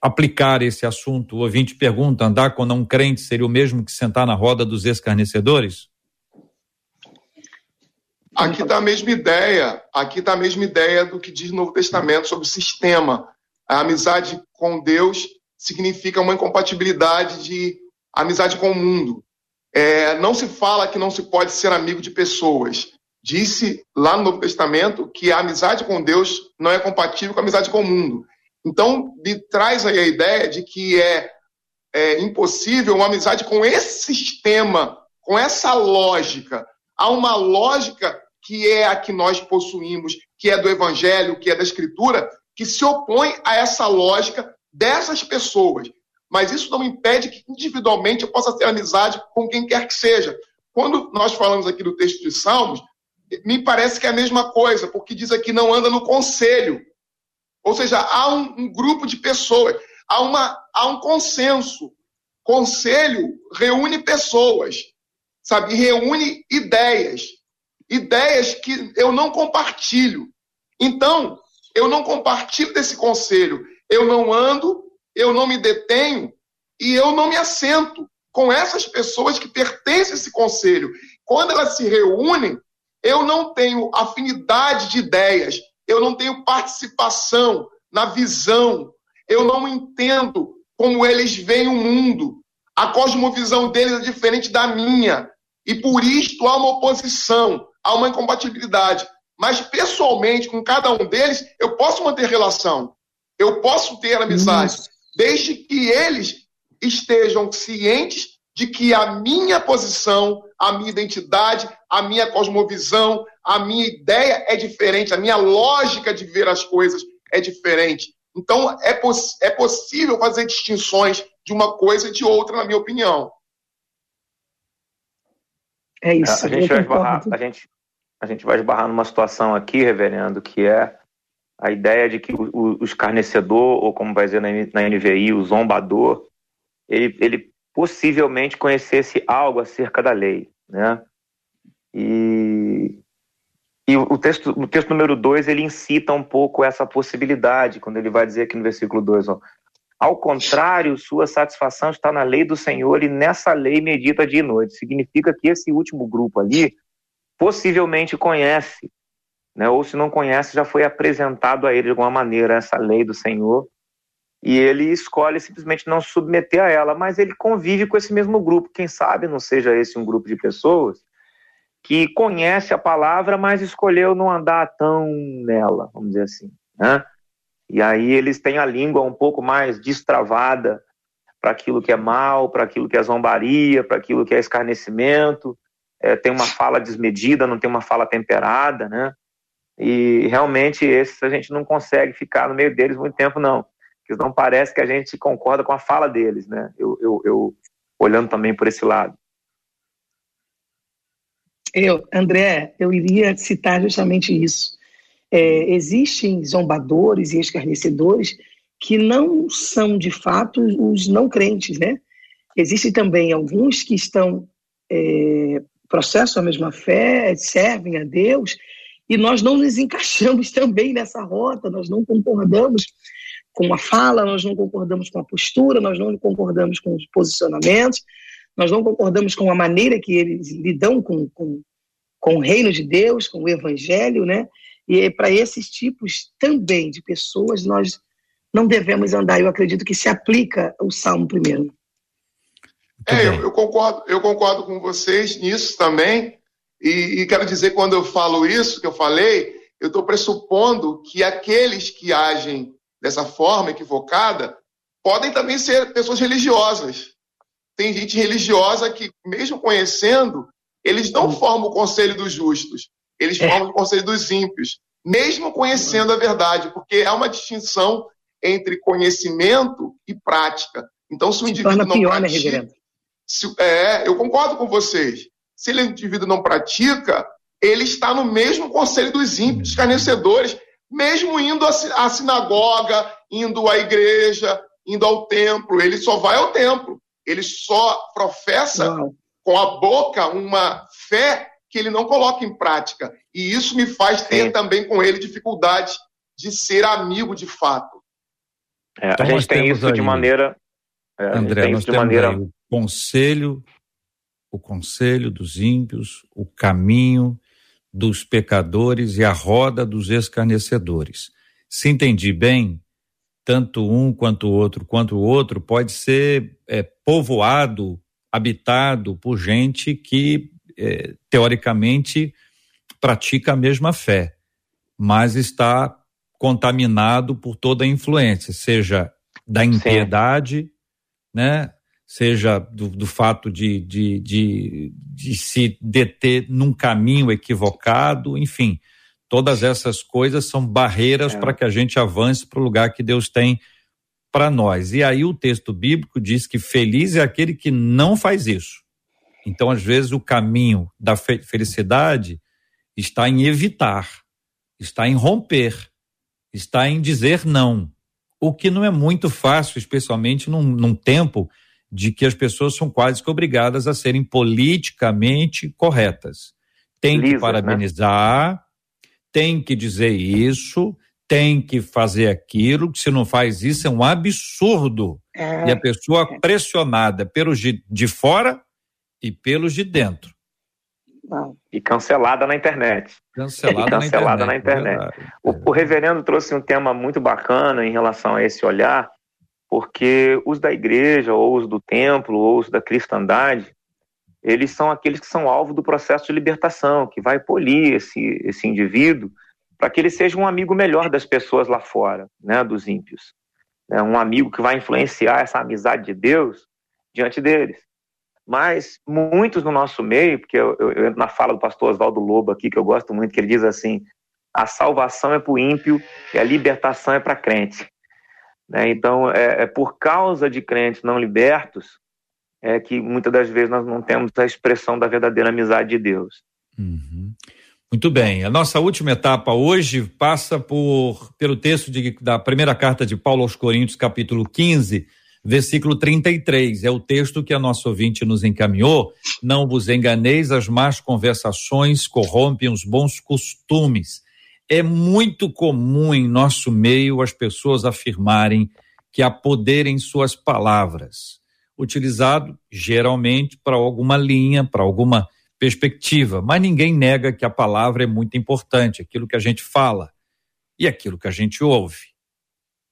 aplicar esse assunto? O ouvinte pergunta: andar com não crente seria o mesmo que sentar na roda dos escarnecedores? Aqui está a mesma ideia, aqui está a mesma ideia do que diz o Novo Testamento sobre o sistema. A amizade com Deus significa uma incompatibilidade de amizade com o mundo. É, não se fala que não se pode ser amigo de pessoas. Disse lá no Novo Testamento que a amizade com Deus não é compatível com a amizade com o mundo. Então, me traz aí a ideia de que é, é impossível uma amizade com esse sistema, com essa lógica. Há uma lógica que é a que nós possuímos, que é do Evangelho, que é da Escritura, que se opõe a essa lógica dessas pessoas. Mas isso não impede que individualmente eu possa ter amizade com quem quer que seja. Quando nós falamos aqui do texto de Salmos, me parece que é a mesma coisa, porque diz aqui não anda no conselho. Ou seja, há um, um grupo de pessoas, há, uma, há um consenso. Conselho reúne pessoas, sabe? Reúne ideias. Ideias que eu não compartilho. Então, eu não compartilho desse conselho. Eu não ando, eu não me detenho e eu não me assento com essas pessoas que pertencem a esse conselho. Quando elas se reúnem, eu não tenho afinidade de ideias, eu não tenho participação na visão, eu não entendo como eles veem o mundo. A cosmovisão deles é diferente da minha. E por isto há uma oposição, há uma incompatibilidade. Mas pessoalmente, com cada um deles, eu posso manter relação. Eu posso ter amizade, Isso. desde que eles estejam cientes de que a minha posição, a minha identidade, a minha cosmovisão, a minha ideia é diferente, a minha lógica de ver as coisas é diferente. Então, é, poss é possível fazer distinções de uma coisa e de outra, na minha opinião. É isso. A gente, vai esbarrar, a, gente, a gente vai esbarrar numa situação aqui, reverendo, que é a ideia de que o, o, escarnecedor, ou como vai dizer na, na NVI, o zombador, ele, ele possivelmente conhecesse algo acerca da lei, né? E, e o texto, o texto número 2, ele incita um pouco essa possibilidade, quando ele vai dizer aqui no versículo 2, ao contrário, sua satisfação está na lei do Senhor e nessa lei medita dia e noite. Significa que esse último grupo ali possivelmente conhece, né? ou se não conhece, já foi apresentado a ele de alguma maneira essa lei do Senhor e ele escolhe simplesmente não submeter a ela, mas ele convive com esse mesmo grupo. Quem sabe não seja esse um grupo de pessoas que conhece a palavra, mas escolheu não andar tão nela, vamos dizer assim, né? E aí eles têm a língua um pouco mais destravada para aquilo que é mal, para aquilo que é zombaria, para aquilo que é escarnecimento, é, tem uma fala desmedida, não tem uma fala temperada, né? E realmente esses a gente não consegue ficar no meio deles muito tempo, não que não parece que a gente concorda com a fala deles, né? Eu, eu, eu olhando também por esse lado. Eu, André, eu iria citar justamente isso. É, existem zombadores e escarnecedores que não são de fato os não crentes, né? Existem também alguns que estão é, processam a mesma fé, servem a Deus, e nós não nos encaixamos também nessa rota, nós não concordamos com a fala, nós não concordamos com a postura, nós não concordamos com os posicionamentos, nós não concordamos com a maneira que eles lidam com, com, com o reino de Deus, com o evangelho, né? E para esses tipos também de pessoas nós não devemos andar. Eu acredito que se aplica o Salmo primeiro. É, eu, eu, concordo, eu concordo com vocês nisso também. E, e quero dizer, quando eu falo isso que eu falei, eu estou pressupondo que aqueles que agem dessa forma equivocada, podem também ser pessoas religiosas. Tem gente religiosa que, mesmo conhecendo, eles não formam o conselho dos justos, eles é. formam o conselho dos ímpios, mesmo conhecendo a verdade, porque há uma distinção entre conhecimento e prática. Então, se o indivíduo não pior, né, pratica, né, se, é, eu concordo com vocês. Se o indivíduo não pratica, ele está no mesmo conselho dos ímpios, escarnecedores, mesmo indo à sinagoga, indo à igreja, indo ao templo. Ele só vai ao templo. Ele só professa Uau. com a boca uma fé que ele não coloca em prática. E isso me faz ter também com ele dificuldade de ser amigo de fato. É, então a gente tem isso aí, de maneira. É, André, nós de temos maneira... conselho, o conselho dos ímpios, o caminho dos pecadores e a roda dos escarnecedores. Se entendi bem, tanto um quanto o outro, quanto o outro, pode ser é, povoado, habitado por gente que, é, teoricamente, pratica a mesma fé, mas está contaminado por toda a influência, seja da impiedade, né, seja do, do fato de, de, de, de, se deter num caminho equivocado, enfim, todas essas coisas são barreiras é. para que a gente avance para o lugar que Deus tem para nós. E aí o texto bíblico diz que feliz é aquele que não faz isso. Então, às vezes, o caminho da felicidade está em evitar, está em romper, está em dizer não. O que não é muito fácil, especialmente num, num tempo de que as pessoas são quase que obrigadas a serem politicamente corretas. Tem Lisa, que né? parabenizar, né? tem que dizer isso, tem que fazer aquilo, se não faz isso é um absurdo. É. E a pessoa é. pressionada pelos de, de fora e pelos de dentro. E cancelada na internet. Cancelada, cancelada na internet. Na internet. O, o, reverendo trouxe um tema muito bacana em relação a esse olhar, porque os da igreja, ou os do templo, ou os da cristandade, eles são aqueles que são alvo do processo de libertação, que vai polir esse, esse indivíduo para que ele seja um amigo melhor das pessoas lá fora, né, dos ímpios. É um amigo que vai influenciar essa amizade de Deus diante deles. Mas muitos no nosso meio, porque eu, eu, na fala do pastor Oswaldo Lobo aqui, que eu gosto muito, que ele diz assim: a salvação é para o ímpio e a libertação é para crente. Né? Então, é, é, por causa de crentes não libertos é que muitas das vezes nós não temos a expressão da verdadeira amizade de Deus. Uhum. Muito bem. A nossa última etapa hoje passa por pelo texto de, da primeira carta de Paulo aos Coríntios, capítulo 15, versículo 33. É o texto que a nossa ouvinte nos encaminhou. Não vos enganeis, as más conversações corrompem os bons costumes. É muito comum em nosso meio as pessoas afirmarem que há poder em suas palavras, utilizado geralmente para alguma linha, para alguma perspectiva, mas ninguém nega que a palavra é muito importante, aquilo que a gente fala e aquilo que a gente ouve.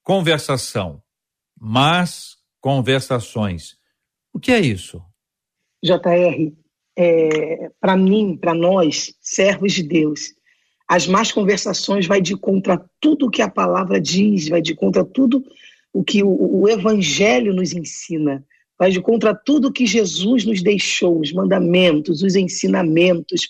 Conversação, mas conversações. O que é isso? JR, é, para mim, para nós, servos de Deus, as más conversações vai de contra tudo o que a palavra diz, vai de contra tudo o que o, o evangelho nos ensina, vai de contra tudo que Jesus nos deixou, os mandamentos, os ensinamentos.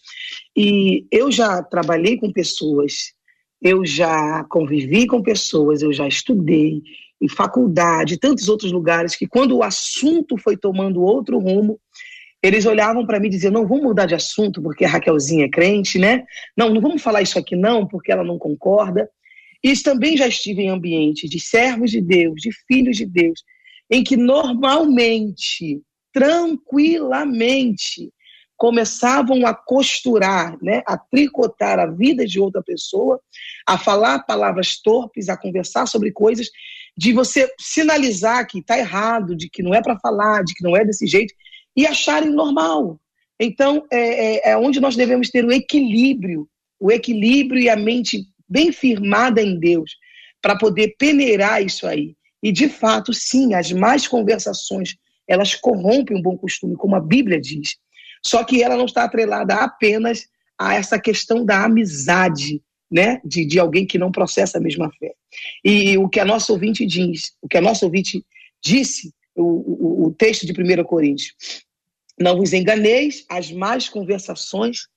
E eu já trabalhei com pessoas, eu já convivi com pessoas, eu já estudei, em faculdade, tantos outros lugares, que quando o assunto foi tomando outro rumo, eles olhavam para mim e diziam: não, vamos mudar de assunto porque a Raquelzinha é crente, né? Não, não vamos falar isso aqui não, porque ela não concorda. E também já estive em ambientes de servos de Deus, de filhos de Deus, em que normalmente, tranquilamente, começavam a costurar, né, a tricotar a vida de outra pessoa, a falar palavras torpes, a conversar sobre coisas de você sinalizar que está errado, de que não é para falar, de que não é desse jeito, e acharem normal. Então, é, é, é onde nós devemos ter o equilíbrio, o equilíbrio e a mente bem firmada em Deus, para poder peneirar isso aí. E, de fato, sim, as más conversações, elas corrompem um bom costume, como a Bíblia diz. Só que ela não está atrelada apenas a essa questão da amizade, né, de, de alguém que não processa a mesma fé. E o que a nossa ouvinte diz, o que a nossa ouvinte disse, o, o, texto de 1 Coríntios, não vos enganeis, as más conversações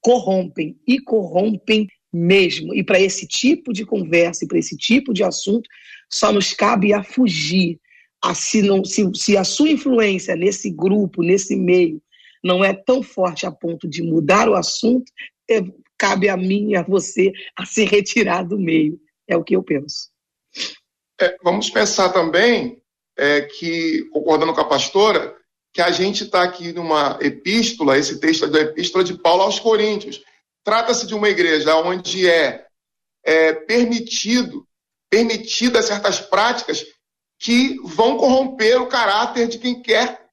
corrompem e corrompem mesmo. E para esse tipo de conversa e para esse tipo de assunto, só nos cabe a fugir. A, se, não, se, se a sua influência nesse grupo, nesse meio, não é tão forte a ponto de mudar o assunto, é, cabe a mim e a você a se retirar do meio. É o que eu penso. É, vamos pensar também é, que, concordando com a pastora, que a gente está aqui numa epístola, esse texto é da epístola de Paulo aos Coríntios. Trata-se de uma igreja onde é, é permitido, permitidas certas práticas que vão corromper o caráter de quem quer,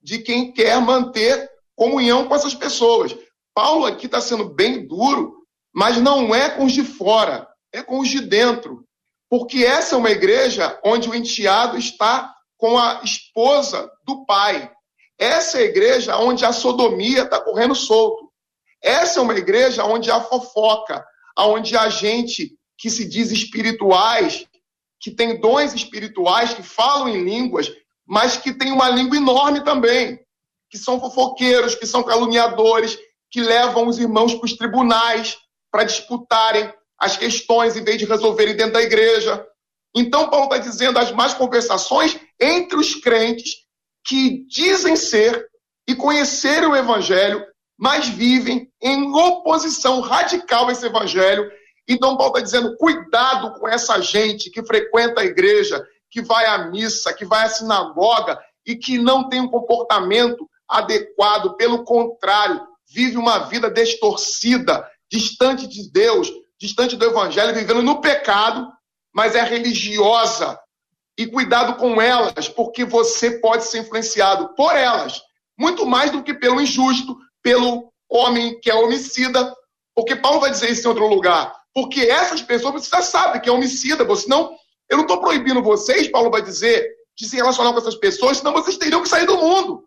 de quem quer manter comunhão com essas pessoas. Paulo aqui está sendo bem duro, mas não é com os de fora, é com os de dentro. Porque essa é uma igreja onde o enteado está com a esposa do pai. Essa é a igreja onde a sodomia está correndo solto. Essa é uma igreja onde há fofoca, onde há gente que se diz espirituais, que tem dons espirituais, que falam em línguas, mas que tem uma língua enorme também, que são fofoqueiros, que são caluniadores, que levam os irmãos para os tribunais para disputarem as questões em vez de resolverem dentro da igreja. Então, Paulo está dizendo as más conversações entre os crentes que dizem ser e conhecerem o evangelho, mas vivem em oposição radical a esse evangelho. Então, Paulo está dizendo: cuidado com essa gente que frequenta a igreja, que vai à missa, que vai à sinagoga e que não tem um comportamento adequado, pelo contrário, vive uma vida distorcida, distante de Deus, distante do evangelho, vivendo no pecado, mas é religiosa. E cuidado com elas, porque você pode ser influenciado por elas, muito mais do que pelo injusto, pelo homem que é homicida, porque Paulo vai dizer isso em outro lugar. Porque essas pessoas você já sabe que é homicida, você não. Eu não estou proibindo vocês, Paulo vai dizer, de se relacionar com essas pessoas, senão vocês teriam que sair do mundo.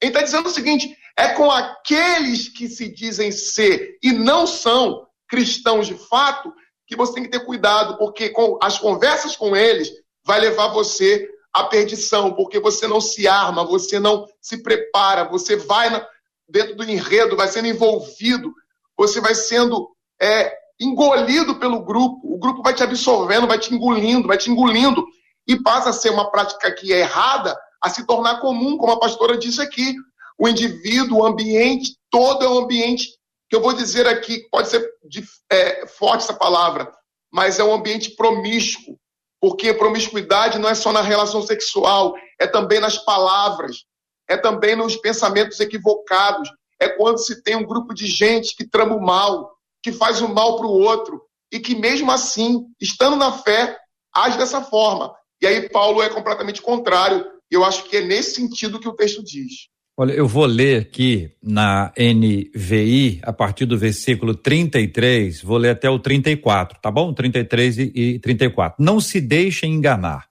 Ele está dizendo o seguinte: é com aqueles que se dizem ser e não são cristãos de fato que você tem que ter cuidado, porque com as conversas com eles vai levar você à perdição, porque você não se arma, você não se prepara, você vai na, dentro do enredo, vai sendo envolvido, você vai sendo é, engolido pelo grupo, o grupo vai te absorvendo, vai te engolindo, vai te engolindo, e passa a ser uma prática que é errada a se tornar comum, como a pastora disse aqui. O indivíduo, o ambiente, todo é um ambiente que eu vou dizer aqui, pode ser de, é, forte essa palavra, mas é um ambiente promíscuo, porque promiscuidade não é só na relação sexual, é também nas palavras, é também nos pensamentos equivocados, é quando se tem um grupo de gente que trama o mal, que faz o mal para o outro, e que mesmo assim, estando na fé, age dessa forma. E aí Paulo é completamente contrário, eu acho que é nesse sentido que o texto diz. Olha, eu vou ler aqui na NVI, a partir do versículo 33, vou ler até o 34, tá bom? 33 e 34. Não se deixem enganar.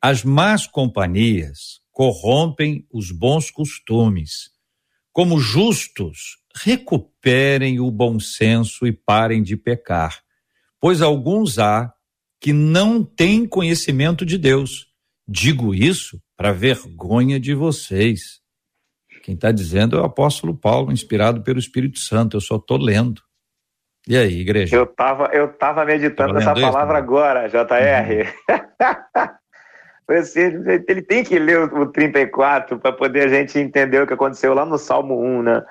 As más companhias corrompem os bons costumes. Como justos, recuperem o bom senso e parem de pecar, pois alguns há que não têm conhecimento de Deus. Digo isso para vergonha de vocês. Quem está dizendo é o apóstolo Paulo, inspirado pelo Espírito Santo. Eu só estou lendo. E aí, igreja? Eu estava eu tava meditando essa palavra isso, agora, JR. Uhum. ele tem que ler o 34 para poder a gente entender o que aconteceu lá no Salmo 1, né?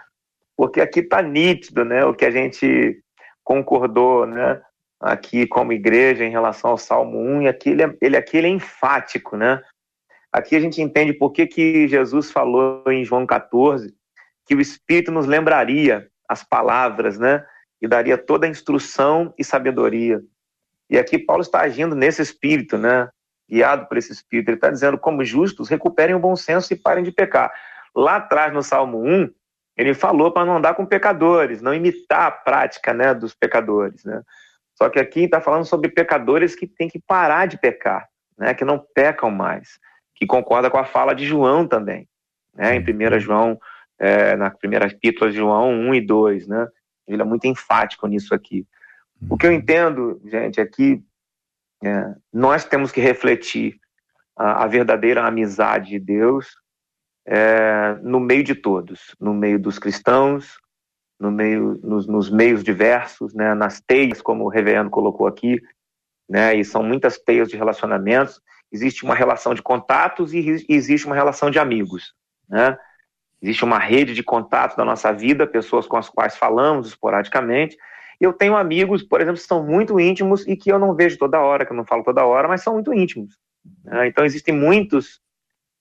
Porque aqui está nítido, né? O que a gente concordou, né? Aqui como igreja em relação ao Salmo 1, e aqui ele, é, ele aqui ele é enfático, né? Aqui a gente entende por que, que Jesus falou em João 14 que o Espírito nos lembraria as palavras, né? E daria toda a instrução e sabedoria. E aqui Paulo está agindo nesse espírito, né? Guiado por esse espírito. Ele está dizendo, como justos, recuperem o bom senso e parem de pecar. Lá atrás, no Salmo 1, ele falou para não andar com pecadores, não imitar a prática né, dos pecadores. Né? Só que aqui está falando sobre pecadores que têm que parar de pecar, né, que não pecam mais que concorda com a fala de João também, né? Em 1 João, é, na primeira epístola de João 1 e 2, né? Ele é muito enfático nisso aqui. O que eu entendo, gente, é que é, nós temos que refletir a, a, verdadeira amizade de Deus é, no meio de todos, no meio dos cristãos, no meio, nos, nos meios diversos, né, nas teias, como o reverendo colocou aqui, né, e são muitas teias de relacionamentos, existe uma relação de contatos e existe uma relação de amigos, né? Existe uma rede de contatos da nossa vida, pessoas com as quais falamos esporadicamente. Eu tenho amigos, por exemplo, que são muito íntimos e que eu não vejo toda hora, que eu não falo toda hora, mas são muito íntimos. Né? Então existem muitos,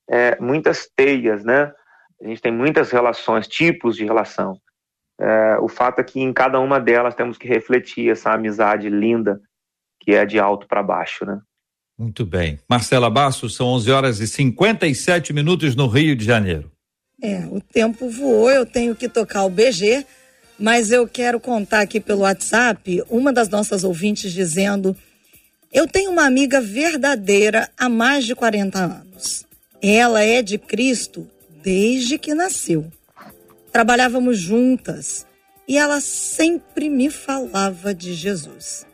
é, muitas teias, né? A gente tem muitas relações, tipos de relação. É, o fato é que em cada uma delas temos que refletir essa amizade linda que é de alto para baixo, né? Muito bem. Marcela Bastos, são 11 horas e 57 minutos no Rio de Janeiro. É, o tempo voou, eu tenho que tocar o BG, mas eu quero contar aqui pelo WhatsApp uma das nossas ouvintes dizendo: Eu tenho uma amiga verdadeira há mais de 40 anos. Ela é de Cristo desde que nasceu. Trabalhávamos juntas e ela sempre me falava de Jesus.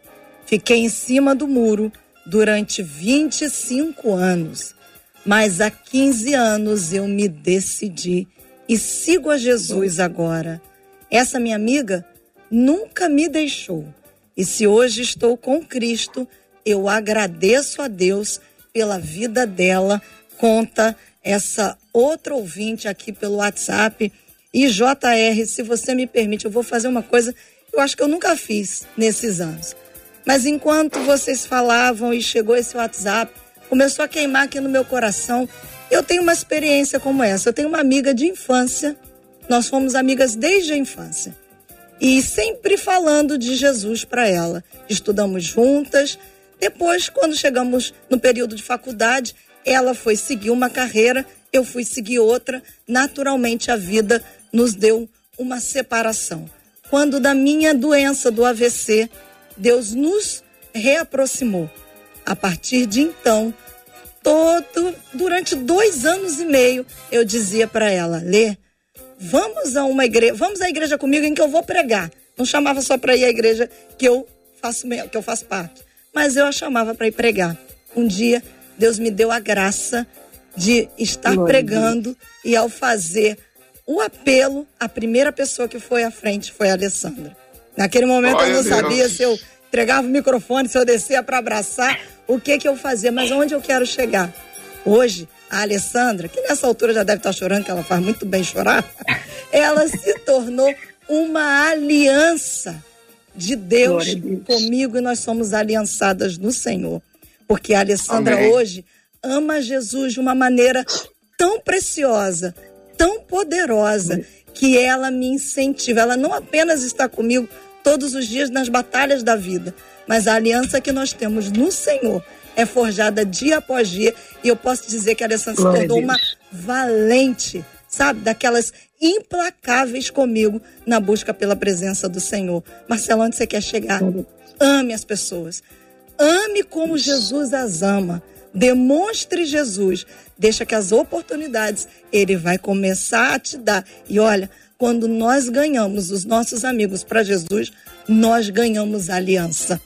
Fiquei em cima do muro durante 25 anos, mas há 15 anos eu me decidi e sigo a Jesus agora. Essa minha amiga nunca me deixou. E se hoje estou com Cristo, eu agradeço a Deus pela vida dela. Conta essa outra ouvinte aqui pelo WhatsApp. E JR, se você me permite, eu vou fazer uma coisa que eu acho que eu nunca fiz nesses anos. Mas enquanto vocês falavam e chegou esse WhatsApp, começou a queimar aqui no meu coração. Eu tenho uma experiência como essa. Eu tenho uma amiga de infância. Nós fomos amigas desde a infância. E sempre falando de Jesus para ela. Estudamos juntas. Depois, quando chegamos no período de faculdade, ela foi seguir uma carreira, eu fui seguir outra. Naturalmente, a vida nos deu uma separação. Quando da minha doença do AVC, Deus nos reaproximou. A partir de então, todo durante dois anos e meio, eu dizia para ela, Lê, vamos a uma igreja, vamos à igreja comigo em que eu vou pregar. Não chamava só para ir à igreja que eu faço que eu faço parte, mas eu a chamava para ir pregar. Um dia Deus me deu a graça de estar Glória pregando e ao fazer o apelo, a primeira pessoa que foi à frente foi a Alessandra. Naquele momento eu não sabia se eu entregava o microfone, se eu descia para abraçar, o que que eu fazia, mas onde eu quero chegar? Hoje, a Alessandra, que nessa altura já deve estar chorando, que ela faz muito bem chorar, ela se tornou uma aliança de Deus, Deus, comigo e nós somos aliançadas no Senhor. Porque a Alessandra Amém. hoje ama Jesus de uma maneira tão preciosa, tão poderosa, Amém. Que ela me incentiva. Ela não apenas está comigo todos os dias nas batalhas da vida. Mas a aliança que nós temos no Senhor é forjada dia após dia. E eu posso dizer que a Alessandra se tornou uma valente, sabe? Daquelas implacáveis comigo na busca pela presença do Senhor. Marcelo, onde você quer chegar? Ame as pessoas. Ame como Jesus as ama. Demonstre Jesus. Deixa que as oportunidades ele vai começar a te dar. E olha, quando nós ganhamos os nossos amigos para Jesus, nós ganhamos a aliança.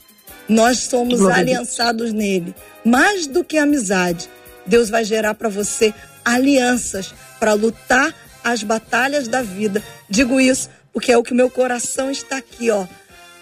Nós somos Glória aliançados nele. Mais do que amizade, Deus vai gerar para você alianças para lutar as batalhas da vida. Digo isso porque é o que meu coração está aqui, ó,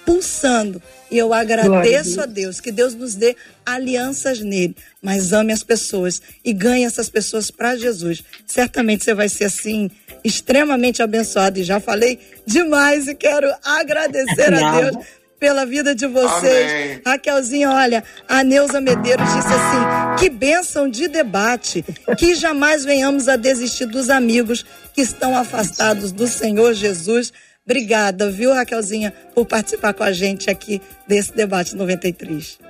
pulsando. E eu agradeço a Deus. a Deus que Deus nos dê alianças nele, mas ame as pessoas e ganhe essas pessoas para Jesus. Certamente você vai ser assim extremamente abençoado. E já falei demais e quero agradecer a Deus pela vida de vocês. Amém. Raquelzinha, olha, a Neuza Medeiros disse assim: que bênção de debate, que jamais venhamos a desistir dos amigos que estão afastados do Senhor Jesus. Obrigada, viu, Raquelzinha, por participar com a gente aqui desse debate 93.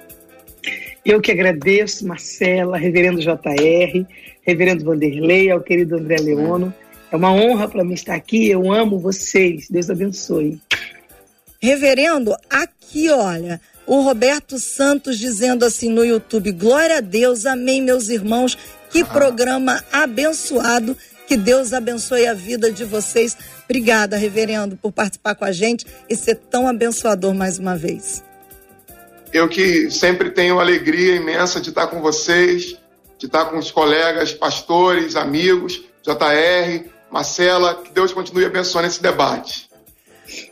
Eu que agradeço, Marcela, Reverendo JR, Reverendo Vanderlei, ao querido André Leono. É uma honra para mim estar aqui. Eu amo vocês. Deus abençoe. Reverendo, aqui, olha, o Roberto Santos dizendo assim no YouTube: Glória a Deus, amém, meus irmãos. Que ah. programa abençoado. Que Deus abençoe a vida de vocês. Obrigada, reverendo, por participar com a gente e ser tão abençoador mais uma vez. Eu que sempre tenho alegria imensa de estar com vocês, de estar com os colegas, pastores, amigos, JR, Marcela, que Deus continue abençoando esse debate.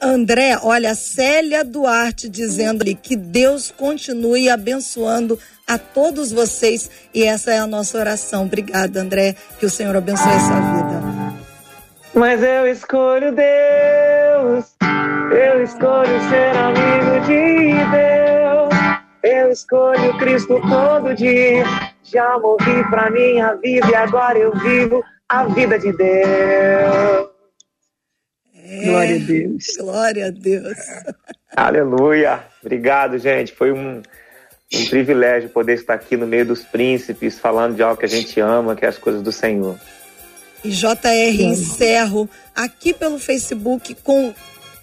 André, olha, Célia Duarte dizendo que Deus continue abençoando a todos vocês e essa é a nossa oração. Obrigada, André, que o Senhor abençoe essa vida. Mas eu escolho Deus, eu escolho ser amigo de Deus, eu escolho Cristo todo dia. Já morri pra minha vida e agora eu vivo a vida de Deus. É, glória a Deus. Glória a Deus. Aleluia. Obrigado, gente. Foi um, um privilégio poder estar aqui no meio dos príncipes, falando de algo que a gente ama, que é as coisas do Senhor. E JR, encerro aqui pelo Facebook com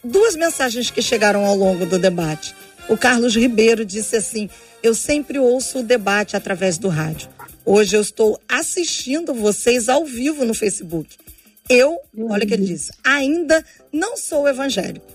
duas mensagens que chegaram ao longo do debate. O Carlos Ribeiro disse assim: Eu sempre ouço o debate através do rádio. Hoje eu estou assistindo vocês ao vivo no Facebook. Eu, olha o que ele disse, ainda não sou evangélico,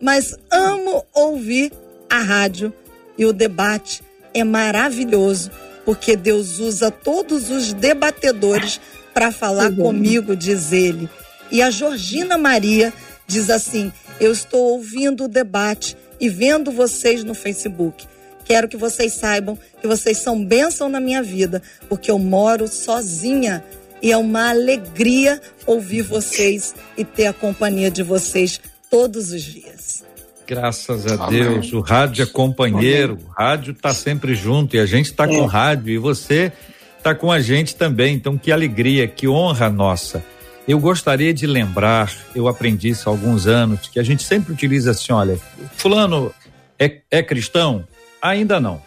mas amo ouvir a rádio e o debate é maravilhoso, porque Deus usa todos os debatedores para falar comigo, diz ele. E a Georgina Maria diz assim: Eu estou ouvindo o debate e vendo vocês no Facebook. Quero que vocês saibam que vocês são bênção na minha vida, porque eu moro sozinha e é uma alegria ouvir vocês e ter a companhia de vocês todos os dias. Graças a Amém. Deus, o rádio é companheiro, Amém. o rádio está sempre junto e a gente está é. com o rádio e você está com a gente também. Então, que alegria, que honra nossa. Eu gostaria de lembrar, eu aprendi isso há alguns anos, que a gente sempre utiliza assim: olha, Fulano é, é cristão? Ainda não.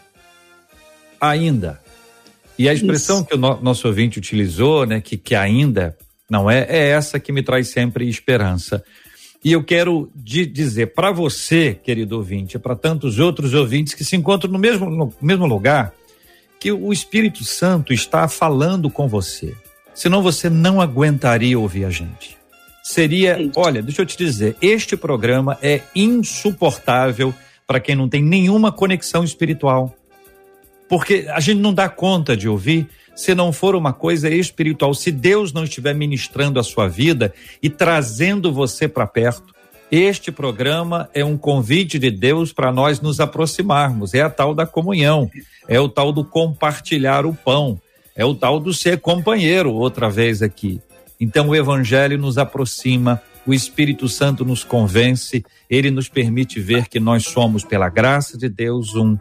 Ainda. E a expressão isso. que o no, nosso ouvinte utilizou, né, que, que ainda não é, é essa que me traz sempre esperança. E eu quero dizer para você, querido ouvinte, e para tantos outros ouvintes que se encontram no mesmo, no mesmo lugar, que o Espírito Santo está falando com você. Senão você não aguentaria ouvir a gente. Seria, olha, deixa eu te dizer, este programa é insuportável para quem não tem nenhuma conexão espiritual. Porque a gente não dá conta de ouvir se não for uma coisa espiritual, se Deus não estiver ministrando a sua vida e trazendo você para perto. Este programa é um convite de Deus para nós nos aproximarmos. É a tal da comunhão, é o tal do compartilhar o pão, é o tal do ser companheiro, outra vez aqui. Então o Evangelho nos aproxima, o Espírito Santo nos convence, ele nos permite ver que nós somos, pela graça de Deus, um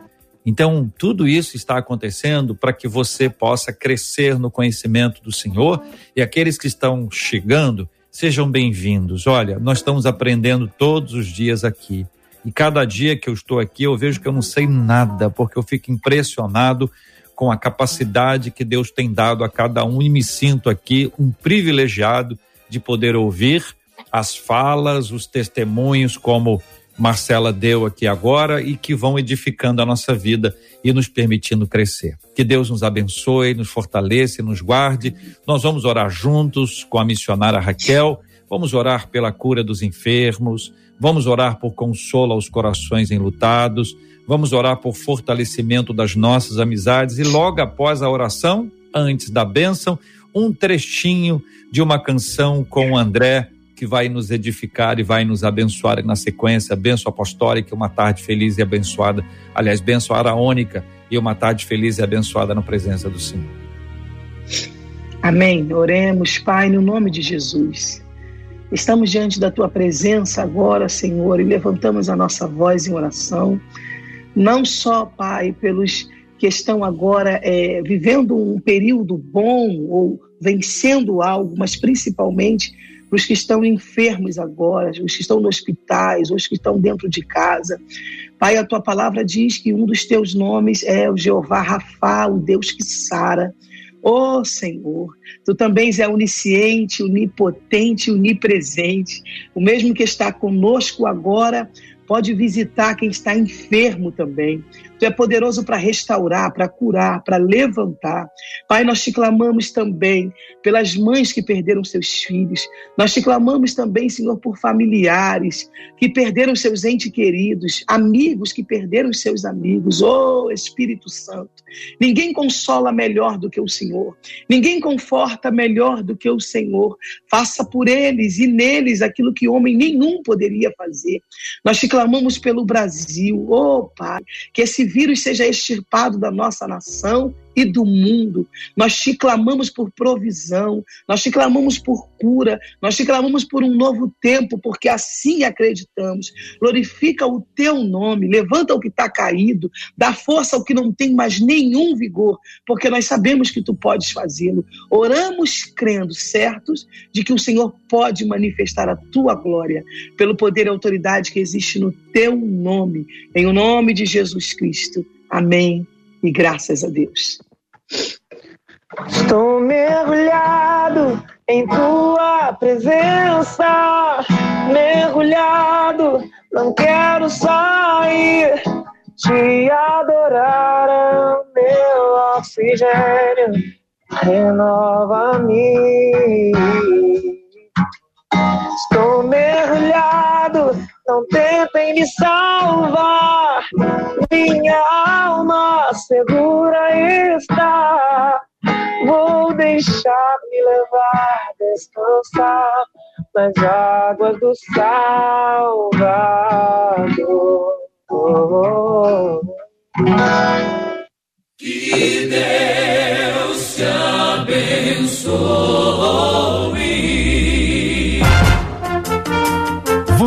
então, tudo isso está acontecendo para que você possa crescer no conhecimento do Senhor e aqueles que estão chegando, sejam bem-vindos. Olha, nós estamos aprendendo todos os dias aqui. E cada dia que eu estou aqui, eu vejo que eu não sei nada, porque eu fico impressionado com a capacidade que Deus tem dado a cada um e me sinto aqui um privilegiado de poder ouvir as falas, os testemunhos, como Marcela deu aqui agora e que vão edificando a nossa vida e nos permitindo crescer. Que Deus nos abençoe, nos fortaleça e nos guarde. Nós vamos orar juntos com a missionária Raquel, vamos orar pela cura dos enfermos, vamos orar por consolo aos corações enlutados, vamos orar por fortalecimento das nossas amizades e logo após a oração, antes da bênção, um trechinho de uma canção com o André que vai nos edificar e vai nos abençoar na sequência. Benção apostólica, uma tarde feliz e abençoada. Aliás, benção araônica e uma tarde feliz e abençoada na presença do Senhor. Amém. Oremos, Pai, no nome de Jesus. Estamos diante da tua presença agora, Senhor, e levantamos a nossa voz em oração. Não só, Pai, pelos que estão agora é, vivendo um período bom ou vencendo algo, mas principalmente para os que estão enfermos agora, os que estão nos hospitais, os que estão dentro de casa. Pai, a tua palavra diz que um dos teus nomes é o Jeová Rafa, o Deus que sara. Ó oh, Senhor, tu também és onisciente, onipotente, onipresente, o mesmo que está conosco agora, pode visitar quem está enfermo também. Tu é poderoso para restaurar, para curar, para levantar. Pai, nós te clamamos também pelas mães que perderam seus filhos. Nós te clamamos também, Senhor, por familiares que perderam seus entes queridos, amigos que perderam seus amigos. Oh, Espírito Santo, ninguém consola melhor do que o Senhor. Ninguém conforta melhor do que o Senhor. Faça por eles e neles aquilo que homem nenhum poderia fazer. Nós te clamamos pelo Brasil. Oh, Pai, que esse vírus seja extirpado da nossa nação e do mundo. Nós te clamamos por provisão, nós te clamamos por cura, nós te clamamos por um novo tempo, porque assim acreditamos. Glorifica o teu nome, levanta o que está caído, dá força ao que não tem mais nenhum vigor, porque nós sabemos que tu podes fazê-lo. Oramos crendo, certos de que o Senhor pode manifestar a tua glória pelo poder e autoridade que existe no teu nome, em o nome de Jesus Cristo. Amém. E graças a Deus. Estou mergulhado em tua presença, mergulhado, não quero sair. Te adorar é o meu oxigênio, renova-me. Estou mergulhado, não tentem me salvar. Minha alma segura está. Vou deixar-me levar, descansar nas águas do Salvador. Que Deus te abençoe.